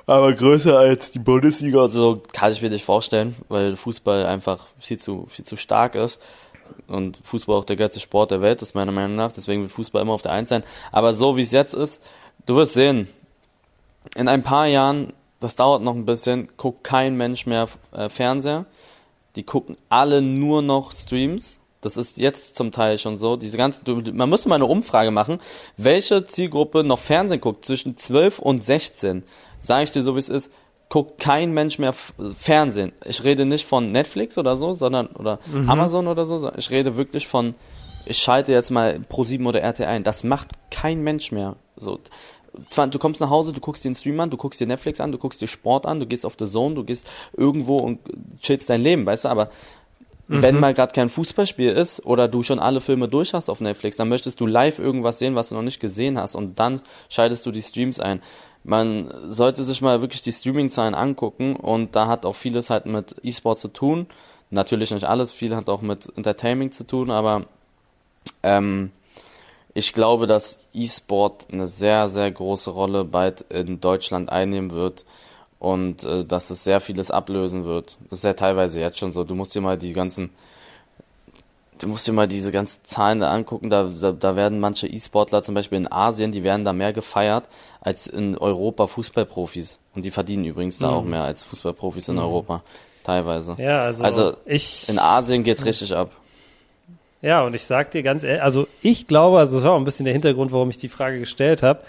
Aber größer als die Bundesliga, also kann ich mir nicht vorstellen, weil Fußball einfach viel zu, viel zu stark ist. Und Fußball auch der geilste Sport der Welt ist, meiner Meinung nach. Deswegen wird Fußball immer auf der Eins sein. Aber so wie es jetzt ist, du wirst sehen, in ein paar Jahren, das dauert noch ein bisschen, guckt kein Mensch mehr äh, Fernseher. Die gucken alle nur noch Streams. Das ist jetzt zum Teil schon so. Diese ganzen, man müsste mal eine Umfrage machen, welche Zielgruppe noch Fernsehen guckt zwischen 12 und 16 sage ich dir so, wie es ist, guckt kein Mensch mehr Fernsehen. Ich rede nicht von Netflix oder so, sondern oder mhm. Amazon oder so, ich rede wirklich von ich schalte jetzt mal Pro7 oder RT ein. Das macht kein Mensch mehr. So du kommst nach Hause, du guckst dir den Stream an, du guckst dir Netflix an, du guckst dir Sport an, du gehst auf The Zone, du gehst irgendwo und chillst dein Leben, weißt du, aber mhm. wenn mal gerade kein Fußballspiel ist oder du schon alle Filme durch hast auf Netflix, dann möchtest du live irgendwas sehen, was du noch nicht gesehen hast und dann schaltest du die Streams ein man sollte sich mal wirklich die Streaming-Zahlen angucken und da hat auch vieles halt mit E-Sport zu tun. Natürlich nicht alles, viel hat auch mit Entertainment zu tun, aber ähm, ich glaube, dass E-Sport eine sehr, sehr große Rolle bald in Deutschland einnehmen wird und äh, dass es sehr vieles ablösen wird. Das ist ja teilweise jetzt schon so. Du musst dir mal die ganzen du musst dir mal diese ganzen Zahlen da angucken, da, da, da werden manche E-Sportler zum Beispiel in Asien, die werden da mehr gefeiert als in Europa Fußballprofis. Und die verdienen übrigens da mhm. auch mehr als Fußballprofis in mhm. Europa, teilweise. Ja, also, also ich, in Asien geht's richtig ab. Ja, und ich sag dir ganz ehrlich, also ich glaube, also das war auch ein bisschen der Hintergrund, warum ich die Frage gestellt habe.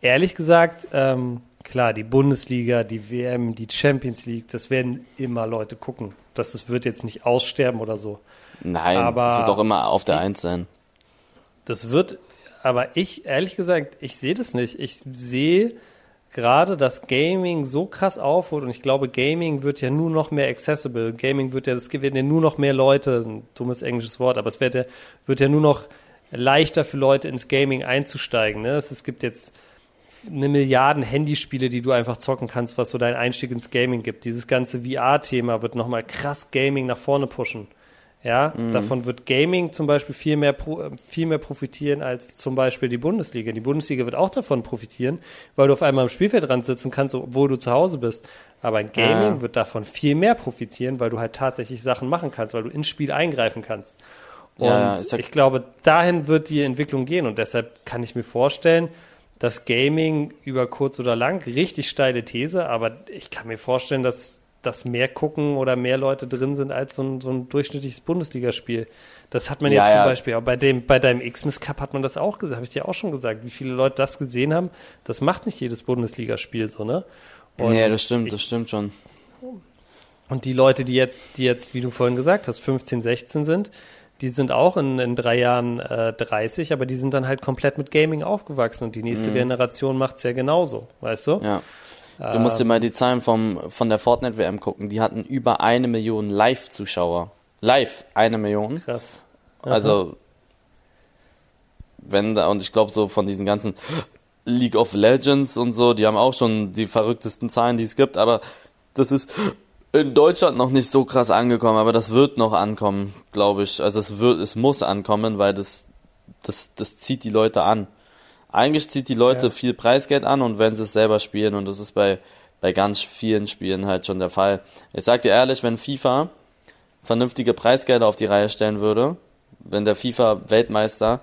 Ehrlich gesagt, ähm, klar, die Bundesliga, die WM, die Champions League, das werden immer Leute gucken. Das, das wird jetzt nicht aussterben oder so. Nein, aber das wird doch immer auf der Eins sein. Das wird, aber ich, ehrlich gesagt, ich sehe das nicht. Ich sehe gerade, dass Gaming so krass aufholt und ich glaube, Gaming wird ja nur noch mehr accessible. Gaming wird ja, das werden ja nur noch mehr Leute, ein dummes englisches Wort, aber es wird ja, wird ja nur noch leichter für Leute ins Gaming einzusteigen. Ne? Es, gibt jetzt eine Milliarden Handyspiele, die du einfach zocken kannst, was so deinen Einstieg ins Gaming gibt. Dieses ganze VR-Thema wird nochmal krass Gaming nach vorne pushen. Ja, mhm. davon wird Gaming zum Beispiel viel mehr, viel mehr profitieren als zum Beispiel die Bundesliga. Die Bundesliga wird auch davon profitieren, weil du auf einmal am Spielfeldrand sitzen kannst, obwohl du zu Hause bist. Aber Gaming ja. wird davon viel mehr profitieren, weil du halt tatsächlich Sachen machen kannst, weil du ins Spiel eingreifen kannst. Und ja, ich, ich glaube, dahin wird die Entwicklung gehen. Und deshalb kann ich mir vorstellen, dass Gaming über kurz oder lang, richtig steile These, aber ich kann mir vorstellen, dass dass mehr gucken oder mehr Leute drin sind als so ein, so ein durchschnittliches Bundesligaspiel. Das hat man ja, jetzt ja. zum Beispiel auch bei dem, bei deinem X-Miss Cup hat man das auch gesagt, habe ich dir auch schon gesagt, wie viele Leute das gesehen haben. Das macht nicht jedes Bundesligaspiel so, ne? Und nee, das stimmt, ich, das stimmt schon. Und die Leute, die jetzt, die jetzt, wie du vorhin gesagt hast, 15, 16 sind, die sind auch in, in drei Jahren äh, 30, aber die sind dann halt komplett mit Gaming aufgewachsen und die nächste mhm. Generation macht's ja genauso, weißt du? Ja. Du musst dir mal die Zahlen vom, von der Fortnite-WM gucken. Die hatten über eine Million Live-Zuschauer. Live eine Million. Krass. Aha. Also, wenn da, und ich glaube so von diesen ganzen League of Legends und so, die haben auch schon die verrücktesten Zahlen, die es gibt, aber das ist in Deutschland noch nicht so krass angekommen, aber das wird noch ankommen, glaube ich. Also es wird, es muss ankommen, weil das, das, das zieht die Leute an. Eigentlich zieht die Leute ja. viel Preisgeld an und wenn sie es selber spielen und das ist bei, bei ganz vielen Spielen halt schon der Fall. Ich sag dir ehrlich, wenn FIFA vernünftige Preisgelder auf die Reihe stellen würde, wenn der FIFA-Weltmeister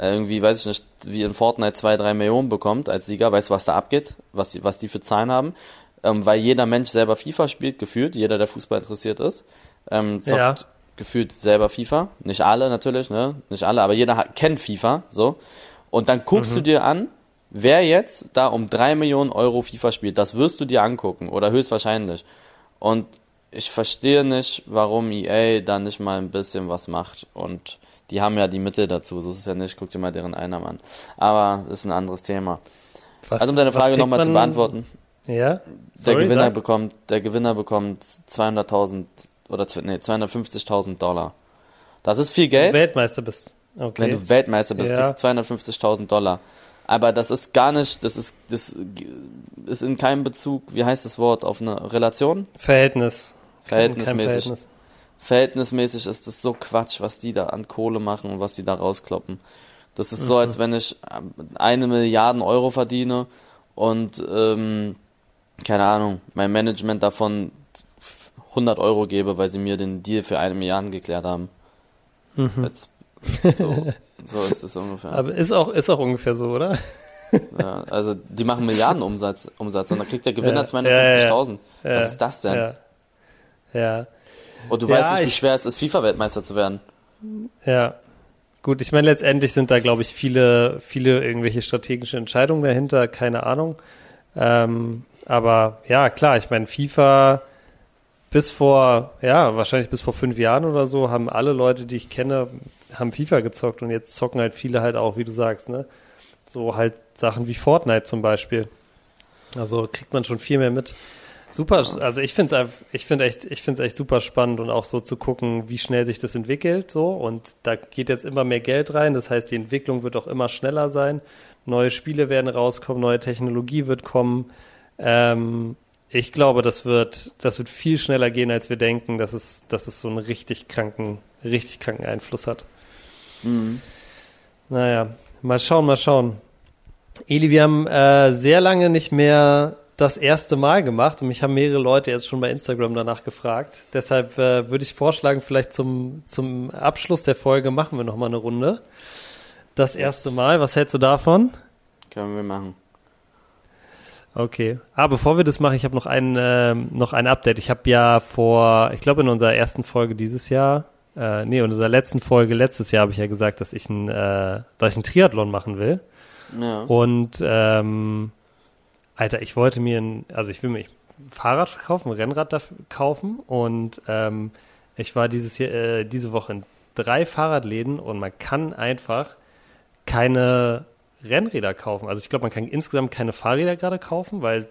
irgendwie, weiß ich nicht, wie in Fortnite zwei, drei Millionen bekommt als Sieger, weißt du, was da abgeht, was die, was die für Zahlen haben, ähm, weil jeder Mensch selber FIFA spielt, gefühlt, jeder, der Fußball interessiert ist, ähm, zockt ja. gefühlt selber FIFA, nicht alle natürlich, ne, nicht alle, aber jeder hat, kennt FIFA, so, und dann guckst mhm. du dir an, wer jetzt da um drei Millionen Euro FIFA spielt. Das wirst du dir angucken oder höchstwahrscheinlich. Und ich verstehe nicht, warum EA da nicht mal ein bisschen was macht. Und die haben ja die Mittel dazu. So ist es ja nicht. Guck dir mal deren Einnahmen an. Aber das ist ein anderes Thema. Was, also um deine Frage nochmal zu beantworten. Ja. Sorry, der Gewinner sag. bekommt, der Gewinner bekommt 200.000 oder nee, 250.000 Dollar. Das ist viel Geld. Weltmeister bist. Okay. Wenn du Weltmeister bist, ja. kriegst du 250.000 Dollar. Aber das ist gar nicht, das ist, das ist in keinem Bezug, wie heißt das Wort, auf eine Relation? Verhältnis. Verhältnismäßig. Verhältnis. Verhältnismäßig ist das so Quatsch, was die da an Kohle machen und was die da rauskloppen. Das ist mhm. so, als wenn ich eine Milliarde Euro verdiene und, ähm, keine Ahnung, mein Management davon 100 Euro gebe, weil sie mir den Deal für eine Milliarde geklärt haben. Mhm. Jetzt so, so ist es ungefähr. Aber ist auch, ist auch ungefähr so, oder? Ja, also die machen Milliarden Umsatz, und dann kriegt der Gewinner ja, 250.000. Ja, Was ist das denn? Ja. Und du weißt nicht, wie schwer es ist, FIFA-Weltmeister zu werden. Ja. Gut, ich meine, letztendlich sind da, glaube ich, viele, viele irgendwelche strategische Entscheidungen dahinter, keine Ahnung. Ähm, aber ja, klar, ich meine, FIFA bis vor, ja, wahrscheinlich bis vor fünf Jahren oder so, haben alle Leute, die ich kenne, haben FIFA gezockt und jetzt zocken halt viele halt auch, wie du sagst, ne? So halt Sachen wie Fortnite zum Beispiel. Also kriegt man schon viel mehr mit. Super, also ich finde es ich finde echt, ich finde es echt super spannend und auch so zu gucken, wie schnell sich das entwickelt, so. Und da geht jetzt immer mehr Geld rein. Das heißt, die Entwicklung wird auch immer schneller sein. Neue Spiele werden rauskommen, neue Technologie wird kommen. Ähm, ich glaube, das wird, das wird viel schneller gehen, als wir denken, dass es, dass es so einen richtig kranken, richtig kranken Einfluss hat. Mhm. Naja, mal schauen, mal schauen. Eli, wir haben äh, sehr lange nicht mehr das erste Mal gemacht und mich haben mehrere Leute jetzt schon bei Instagram danach gefragt. Deshalb äh, würde ich vorschlagen, vielleicht zum, zum Abschluss der Folge machen wir nochmal eine Runde. Das erste Mal, was hältst du davon? Können wir machen. Okay. Ah, bevor wir das machen, ich habe noch ein, äh, noch ein Update. Ich habe ja vor, ich glaube in unserer ersten Folge dieses Jahr, äh, nee, in unserer letzten Folge letztes Jahr habe ich ja gesagt, dass ich ein, äh, dass ich einen Triathlon machen will. Ja. Und ähm, Alter, ich wollte mir ein, also ich will mir ein Fahrrad kaufen, ein Rennrad dafür kaufen und ähm, ich war dieses hier, äh, diese Woche in drei Fahrradläden und man kann einfach keine Rennräder kaufen. Also ich glaube, man kann insgesamt keine Fahrräder gerade kaufen, weil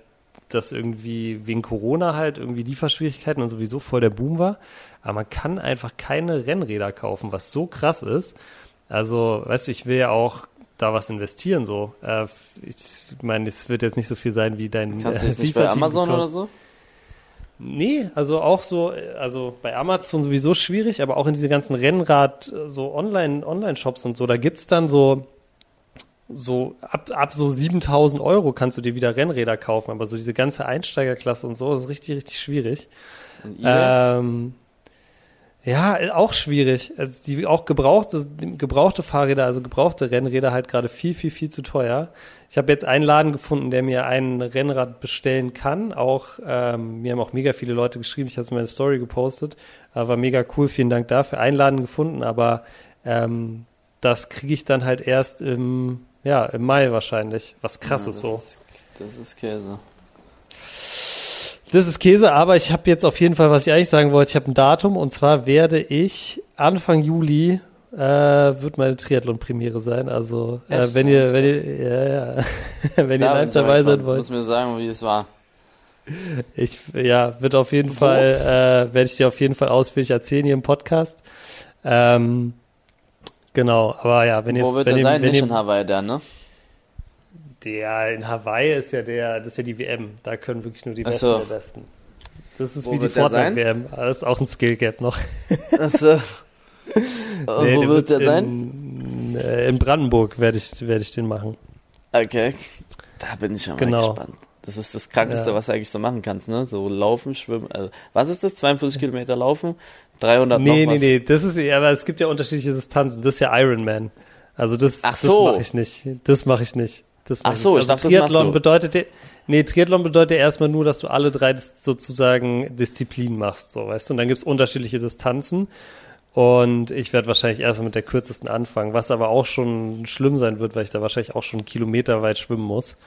das irgendwie wegen Corona halt irgendwie Lieferschwierigkeiten und sowieso voll der Boom war. Aber man kann einfach keine Rennräder kaufen, was so krass ist. Also, weißt du, ich will ja auch da was investieren so. Äh, ich meine, es wird jetzt nicht so viel sein wie dein Kannst du äh, nicht bei Amazon oder so? Nee, also auch so, also bei Amazon sowieso schwierig, aber auch in diese ganzen Rennrad, so Online, Online-Shops und so, da gibt's dann so, so ab, ab so 7000 Euro kannst du dir wieder Rennräder kaufen, aber so diese ganze Einsteigerklasse und so, das ist richtig, richtig schwierig. Ähm, ja, auch schwierig. Also die auch gebrauchte, gebrauchte Fahrräder, also gebrauchte Rennräder halt gerade viel, viel, viel zu teuer. Ich habe jetzt einen Laden gefunden, der mir ein Rennrad bestellen kann. Auch ähm, mir haben auch mega viele Leute geschrieben. Ich habe es in meine Story gepostet. Äh, war mega cool. Vielen Dank dafür. Einen Laden gefunden, aber ähm, das kriege ich dann halt erst im ja im Mai wahrscheinlich. Was krass ja, ist so. Ist, das ist Käse. Das ist Käse, aber ich habe jetzt auf jeden Fall, was ich eigentlich sagen wollte, ich habe ein Datum und zwar werde ich Anfang Juli äh, wird meine Triathlon-Premiere sein. Also äh, wenn ihr, wenn ihr, ja, ja, wenn ihr live dabei sein wollt. Du musst mir sagen, wie es war. Ich, ja, wird auf jeden Wo? Fall, äh, werde ich dir auf jeden Fall ausführlich erzählen hier im Podcast. Ähm, genau, aber ja, wenn ihr, Wo wird wenn der ihr, sein? Wenn Nicht ihr, in Hawaii dann, ne? Der in Hawaii ist ja der, das ist ja die WM. Da können wirklich nur die Besten so. der Besten. Das ist Wo wie die Fortnite-WM. Das ist auch ein Skill Gap noch. Achso. nee, Wo wird der in, sein? Äh, in Brandenburg werde ich, werd ich den machen. Okay. Da bin ich genau. mal gespannt. Das ist das Krankeste, ja. was du eigentlich so machen kannst, ne? So laufen, schwimmen. Also, was ist das? 42 Kilometer laufen? 300 nee? Nee, nee, nee. Das ist, aber es gibt ja unterschiedliche Distanzen. Das ist ja Ironman. Also das, Ach so. das mache ich nicht. Das mache ich nicht. Das Ach so, ich, also dachte, Triathlon das bedeutet, nee, Triathlon bedeutet erstmal nur, dass du alle drei sozusagen Disziplinen machst, so, weißt du, und dann gibt's unterschiedliche Distanzen. Und ich werde wahrscheinlich erstmal mit der kürzesten anfangen, was aber auch schon schlimm sein wird, weil ich da wahrscheinlich auch schon kilometerweit schwimmen muss.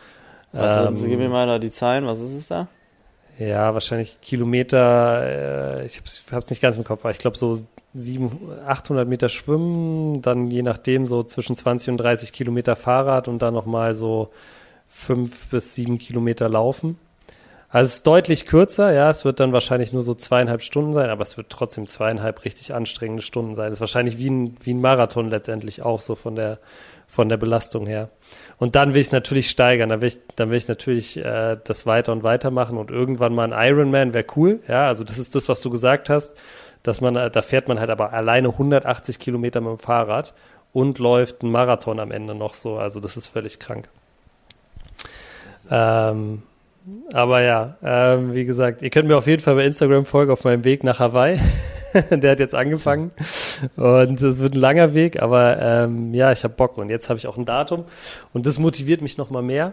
Was ähm, Sie geben mir mal da die Zahlen, was ist es da? Ja, wahrscheinlich Kilometer, äh, ich habe es nicht ganz im Kopf, aber ich glaube so 700, 800 Meter schwimmen, dann je nachdem so zwischen 20 und 30 Kilometer Fahrrad und dann nochmal so fünf bis sieben Kilometer laufen. Also es ist deutlich kürzer, ja, es wird dann wahrscheinlich nur so zweieinhalb Stunden sein, aber es wird trotzdem zweieinhalb richtig anstrengende Stunden sein. Es ist wahrscheinlich wie ein, wie ein Marathon letztendlich auch so von der, von der Belastung her. Und dann will ich es natürlich steigern, dann will ich, dann will ich natürlich äh, das weiter und weiter machen und irgendwann mal ein Ironman wäre cool, ja, also das ist das, was du gesagt hast dass man, da fährt man halt aber alleine 180 Kilometer mit dem Fahrrad und läuft einen Marathon am Ende noch so. Also das ist völlig krank. Ähm, aber ja, ähm, wie gesagt, ihr könnt mir auf jeden Fall bei Instagram folgen auf meinem Weg nach Hawaii. Der hat jetzt angefangen und es wird ein langer Weg, aber ähm, ja, ich habe Bock und jetzt habe ich auch ein Datum und das motiviert mich noch mal mehr.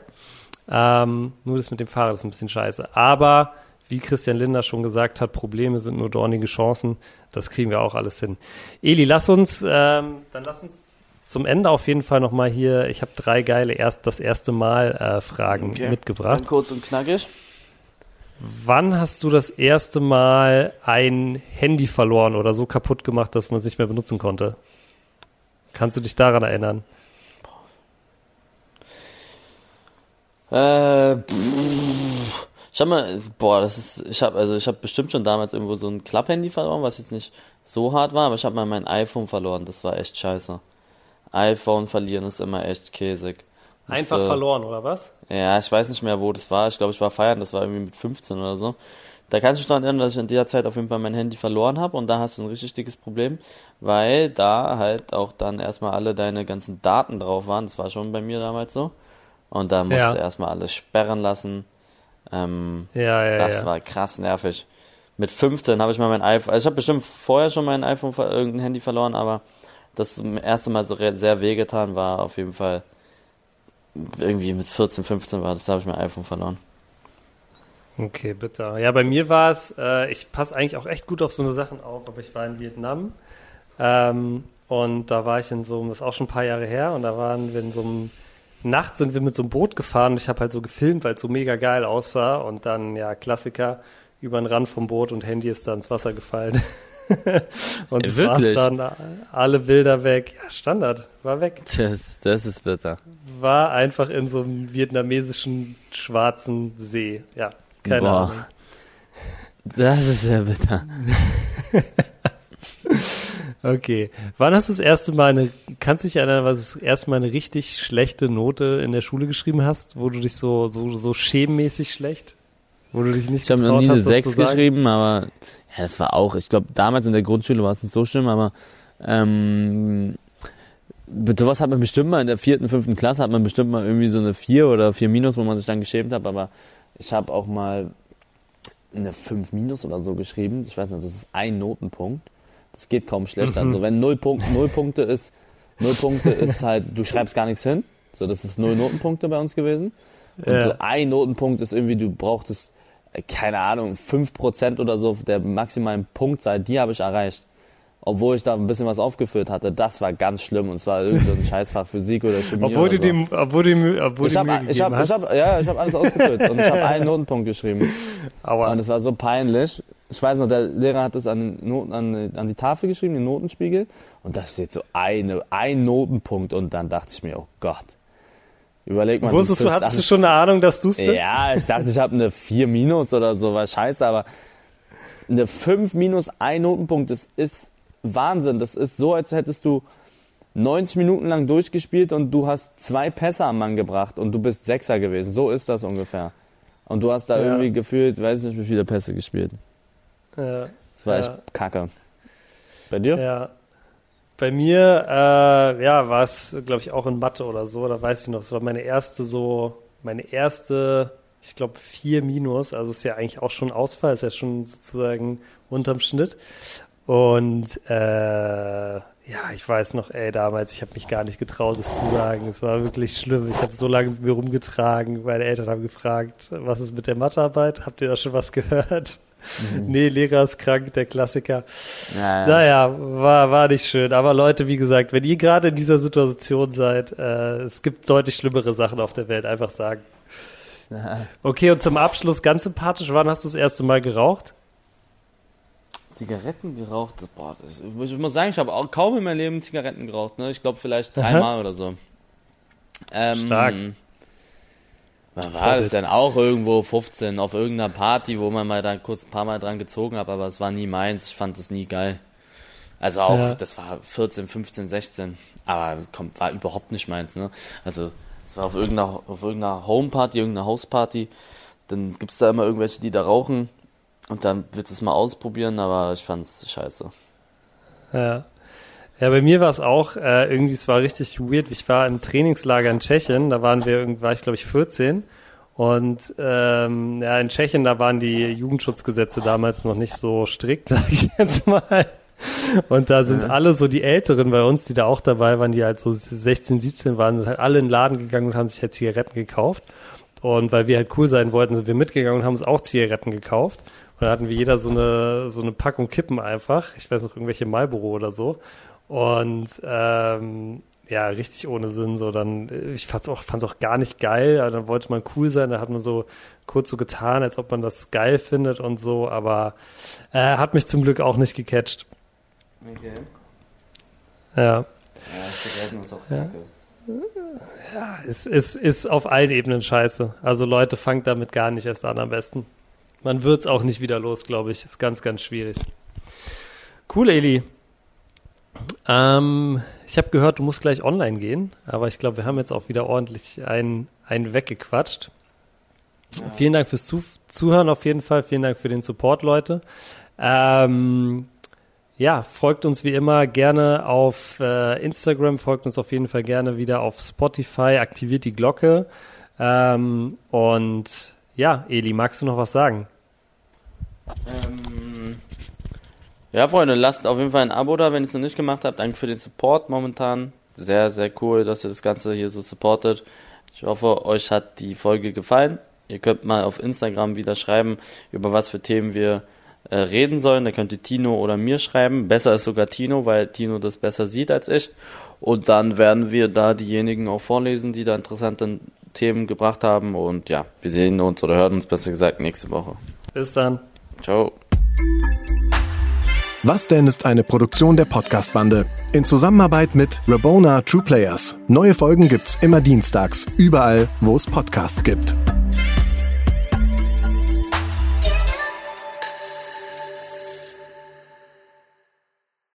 Ähm, nur das mit dem Fahrrad ist ein bisschen scheiße, aber wie Christian Linder schon gesagt hat, Probleme sind nur dornige Chancen. Das kriegen wir auch alles hin. Eli, lass uns, ähm, dann lass uns zum Ende auf jeden Fall nochmal hier, ich habe drei geile erst das erste Mal äh, Fragen okay. mitgebracht. Dann kurz und knackig. Wann hast du das erste Mal ein Handy verloren oder so kaputt gemacht, dass man es nicht mehr benutzen konnte? Kannst du dich daran erinnern? Äh, ich hab mal, boah, das ist, ich habe also ich habe bestimmt schon damals irgendwo so ein Klapphandy verloren, was jetzt nicht so hart war, aber ich habe mal mein iPhone verloren, das war echt scheiße. iPhone verlieren ist immer echt käsig. Einfach das, verloren, oder was? Ja, ich weiß nicht mehr, wo das war. Ich glaube, ich war feiern, das war irgendwie mit 15 oder so. Da kannst du dich daran erinnern, dass ich in der Zeit auf jeden Fall mein Handy verloren habe und da hast du ein richtig dickes Problem, weil da halt auch dann erstmal alle deine ganzen Daten drauf waren. Das war schon bei mir damals so. Und da musst ja. du erstmal alles sperren lassen. Ähm, ja, ja, das ja. war krass nervig. Mit 15 habe ich mal mein iPhone, also ich habe bestimmt vorher schon mein iPhone, irgendein Handy verloren, aber das erste Mal so sehr wehgetan war auf jeden Fall irgendwie mit 14, 15 war das, da habe ich mein iPhone verloren. Okay, bitte. Ja, bei mir war es, äh, ich passe eigentlich auch echt gut auf so eine Sachen auf, aber ich war in Vietnam ähm, und da war ich in so, das ist auch schon ein paar Jahre her, und da waren wir in so einem, Nacht sind wir mit so einem Boot gefahren und ich habe halt so gefilmt, weil es so mega geil aussah und dann, ja, Klassiker, über den Rand vom Boot und Handy ist da ins Wasser gefallen. und es war dann alle Bilder weg. Ja, Standard, war weg. Das, das ist bitter. War einfach in so einem vietnamesischen schwarzen See. Ja, keine Boah. Ahnung. Das ist sehr bitter. okay. Wann hast du das erste Mal eine, kannst du dich erinnern, was du das erste Mal eine richtig schlechte Note in der Schule geschrieben hast, wo du dich so, so, so schemenmäßig schlecht? Wo du dich nicht Ich habe noch nie eine 6 geschrieben, aber ja, das war auch, ich glaube, damals in der Grundschule war es nicht so schlimm, aber ähm, sowas hat man bestimmt mal in der vierten, fünften Klasse hat man bestimmt mal irgendwie so eine 4 oder 4 Minus, wo man sich dann geschämt hat, aber ich habe auch mal eine 5 Minus oder so geschrieben. Ich weiß nicht, das ist ein Notenpunkt. Das geht kaum schlechter. Mhm. Also wenn 0, Punkt, 0 Punkte ist, 0 Punkte ist halt, du schreibst gar nichts hin. So, das ist 0 Notenpunkte bei uns gewesen. Und ja. so ein Notenpunkt ist irgendwie, du brauchtest keine Ahnung, 5% oder so der maximalen Punktzahl, die habe ich erreicht. Obwohl ich da ein bisschen was aufgeführt hatte, das war ganz schlimm und zwar irgendein Scheißfach Physik oder Chemie. Obwohl oder du so. die, obwohl die, obwohl ich habe, ich habe, ich habe, ja, ich habe alles ausgeführt und ich habe einen Notenpunkt geschrieben. Aua. Und es war so peinlich. Ich weiß noch, der Lehrer hat das an, Noten, an, an die Tafel geschrieben, den Notenspiegel, und da steht so eine, ein Notenpunkt und dann dachte ich mir, oh Gott. Überleg mal. Wusstest du, hattest du schon eine Ahnung, dass du es bist? Ja, ich dachte, ich habe eine 4 minus oder so, war scheiße, aber eine 5 minus ein Notenpunkt, das ist Wahnsinn. Das ist so, als hättest du 90 Minuten lang durchgespielt und du hast zwei Pässe am Mann gebracht und du bist Sechser gewesen. So ist das ungefähr. Und du hast da ja. irgendwie gefühlt, weiß nicht, wie viele Pässe gespielt. Ja. Das war ja. echt kacke. Bei dir? Ja. Bei mir, äh, ja, war es, glaube ich, auch in Mathe oder so. Da weiß ich noch, es war meine erste so, meine erste, ich glaube, vier Minus. Also ist ja eigentlich auch schon Ausfall, ist ja schon sozusagen unterm Schnitt. Und äh, ja, ich weiß noch, ey, damals, ich habe mich gar nicht getraut, es zu sagen. Es war wirklich schlimm. Ich habe so lange mit mir rumgetragen. Meine Eltern haben gefragt, was ist mit der Mathearbeit? Habt ihr da schon was gehört? Mhm. Nee, Lehrer ist krank, der Klassiker. Naja, naja war, war nicht schön. Aber Leute, wie gesagt, wenn ihr gerade in dieser Situation seid, äh, es gibt deutlich schlimmere Sachen auf der Welt, einfach sagen. Okay, und zum Abschluss ganz sympathisch, wann hast du das erste Mal geraucht? Zigaretten geraucht? Boah, das, ich muss sagen, ich habe auch kaum in meinem Leben Zigaretten geraucht. Ne? Ich glaube vielleicht dreimal oder so. Ähm, Stark. Man war es dann auch irgendwo 15 auf irgendeiner Party, wo man mal dann kurz ein paar Mal dran gezogen hat, aber es war nie meins. Ich fand es nie geil. Also auch, ja. das war 14, 15, 16. Aber kommt, war überhaupt nicht meins, ne? Also, es war auf irgendeiner, auf irgendeiner Homeparty, irgendeiner Hausparty. Dann gibt's da immer irgendwelche, die da rauchen. Und dann wird es mal ausprobieren, aber ich fand's scheiße. Ja. Ja, bei mir war es auch, äh, irgendwie, es war richtig weird. Ich war im Trainingslager in Tschechien, da waren wir, war ich glaube ich 14. Und ähm, ja, in Tschechien, da waren die Jugendschutzgesetze damals noch nicht so strikt, sage ich jetzt mal. Und da sind ja. alle so die Älteren bei uns, die da auch dabei waren, die halt so 16, 17 waren, sind halt alle in den Laden gegangen und haben sich halt Zigaretten gekauft. Und weil wir halt cool sein wollten, sind wir mitgegangen und haben uns auch Zigaretten gekauft. Und dann hatten wir jeder so eine, so eine Packung Kippen einfach. Ich weiß noch, irgendwelche Marlboro oder so. Und ähm, ja, richtig ohne Sinn. So dann, äh, ich fand's auch, fand's auch gar nicht geil. Also, dann wollte man cool sein, da hat man so kurz so getan, als ob man das geil findet und so, aber äh, hat mich zum Glück auch nicht gecatcht. Okay. Ja. Ja, ist auch ja. Ja, es ist, ist auf allen Ebenen scheiße. Also Leute, fangt damit gar nicht erst an am besten. Man wird's auch nicht wieder los, glaube ich. Ist ganz, ganz schwierig. Cool, Eli. Ähm, ich habe gehört, du musst gleich online gehen, aber ich glaube, wir haben jetzt auch wieder ordentlich einen, einen weggequatscht. Ja. Vielen Dank fürs Zu Zuhören auf jeden Fall. Vielen Dank für den Support, Leute. Ähm, ja, folgt uns wie immer gerne auf äh, Instagram, folgt uns auf jeden Fall gerne wieder auf Spotify, aktiviert die Glocke. Ähm, und ja, Eli, magst du noch was sagen? Ähm, ja, Freunde, lasst auf jeden Fall ein Abo da, wenn ihr es noch nicht gemacht habt. Danke für den Support momentan. Sehr, sehr cool, dass ihr das Ganze hier so supportet. Ich hoffe, euch hat die Folge gefallen. Ihr könnt mal auf Instagram wieder schreiben, über was für Themen wir äh, reden sollen. Da könnt ihr Tino oder mir schreiben. Besser ist sogar Tino, weil Tino das besser sieht als ich. Und dann werden wir da diejenigen auch vorlesen, die da interessante Themen gebracht haben. Und ja, wir sehen uns oder hören uns besser gesagt nächste Woche. Bis dann. Ciao. Was denn ist eine Produktion der Podcast-Bande in Zusammenarbeit mit Rabona True Players. Neue Folgen gibt's immer dienstags, überall, wo es Podcasts gibt.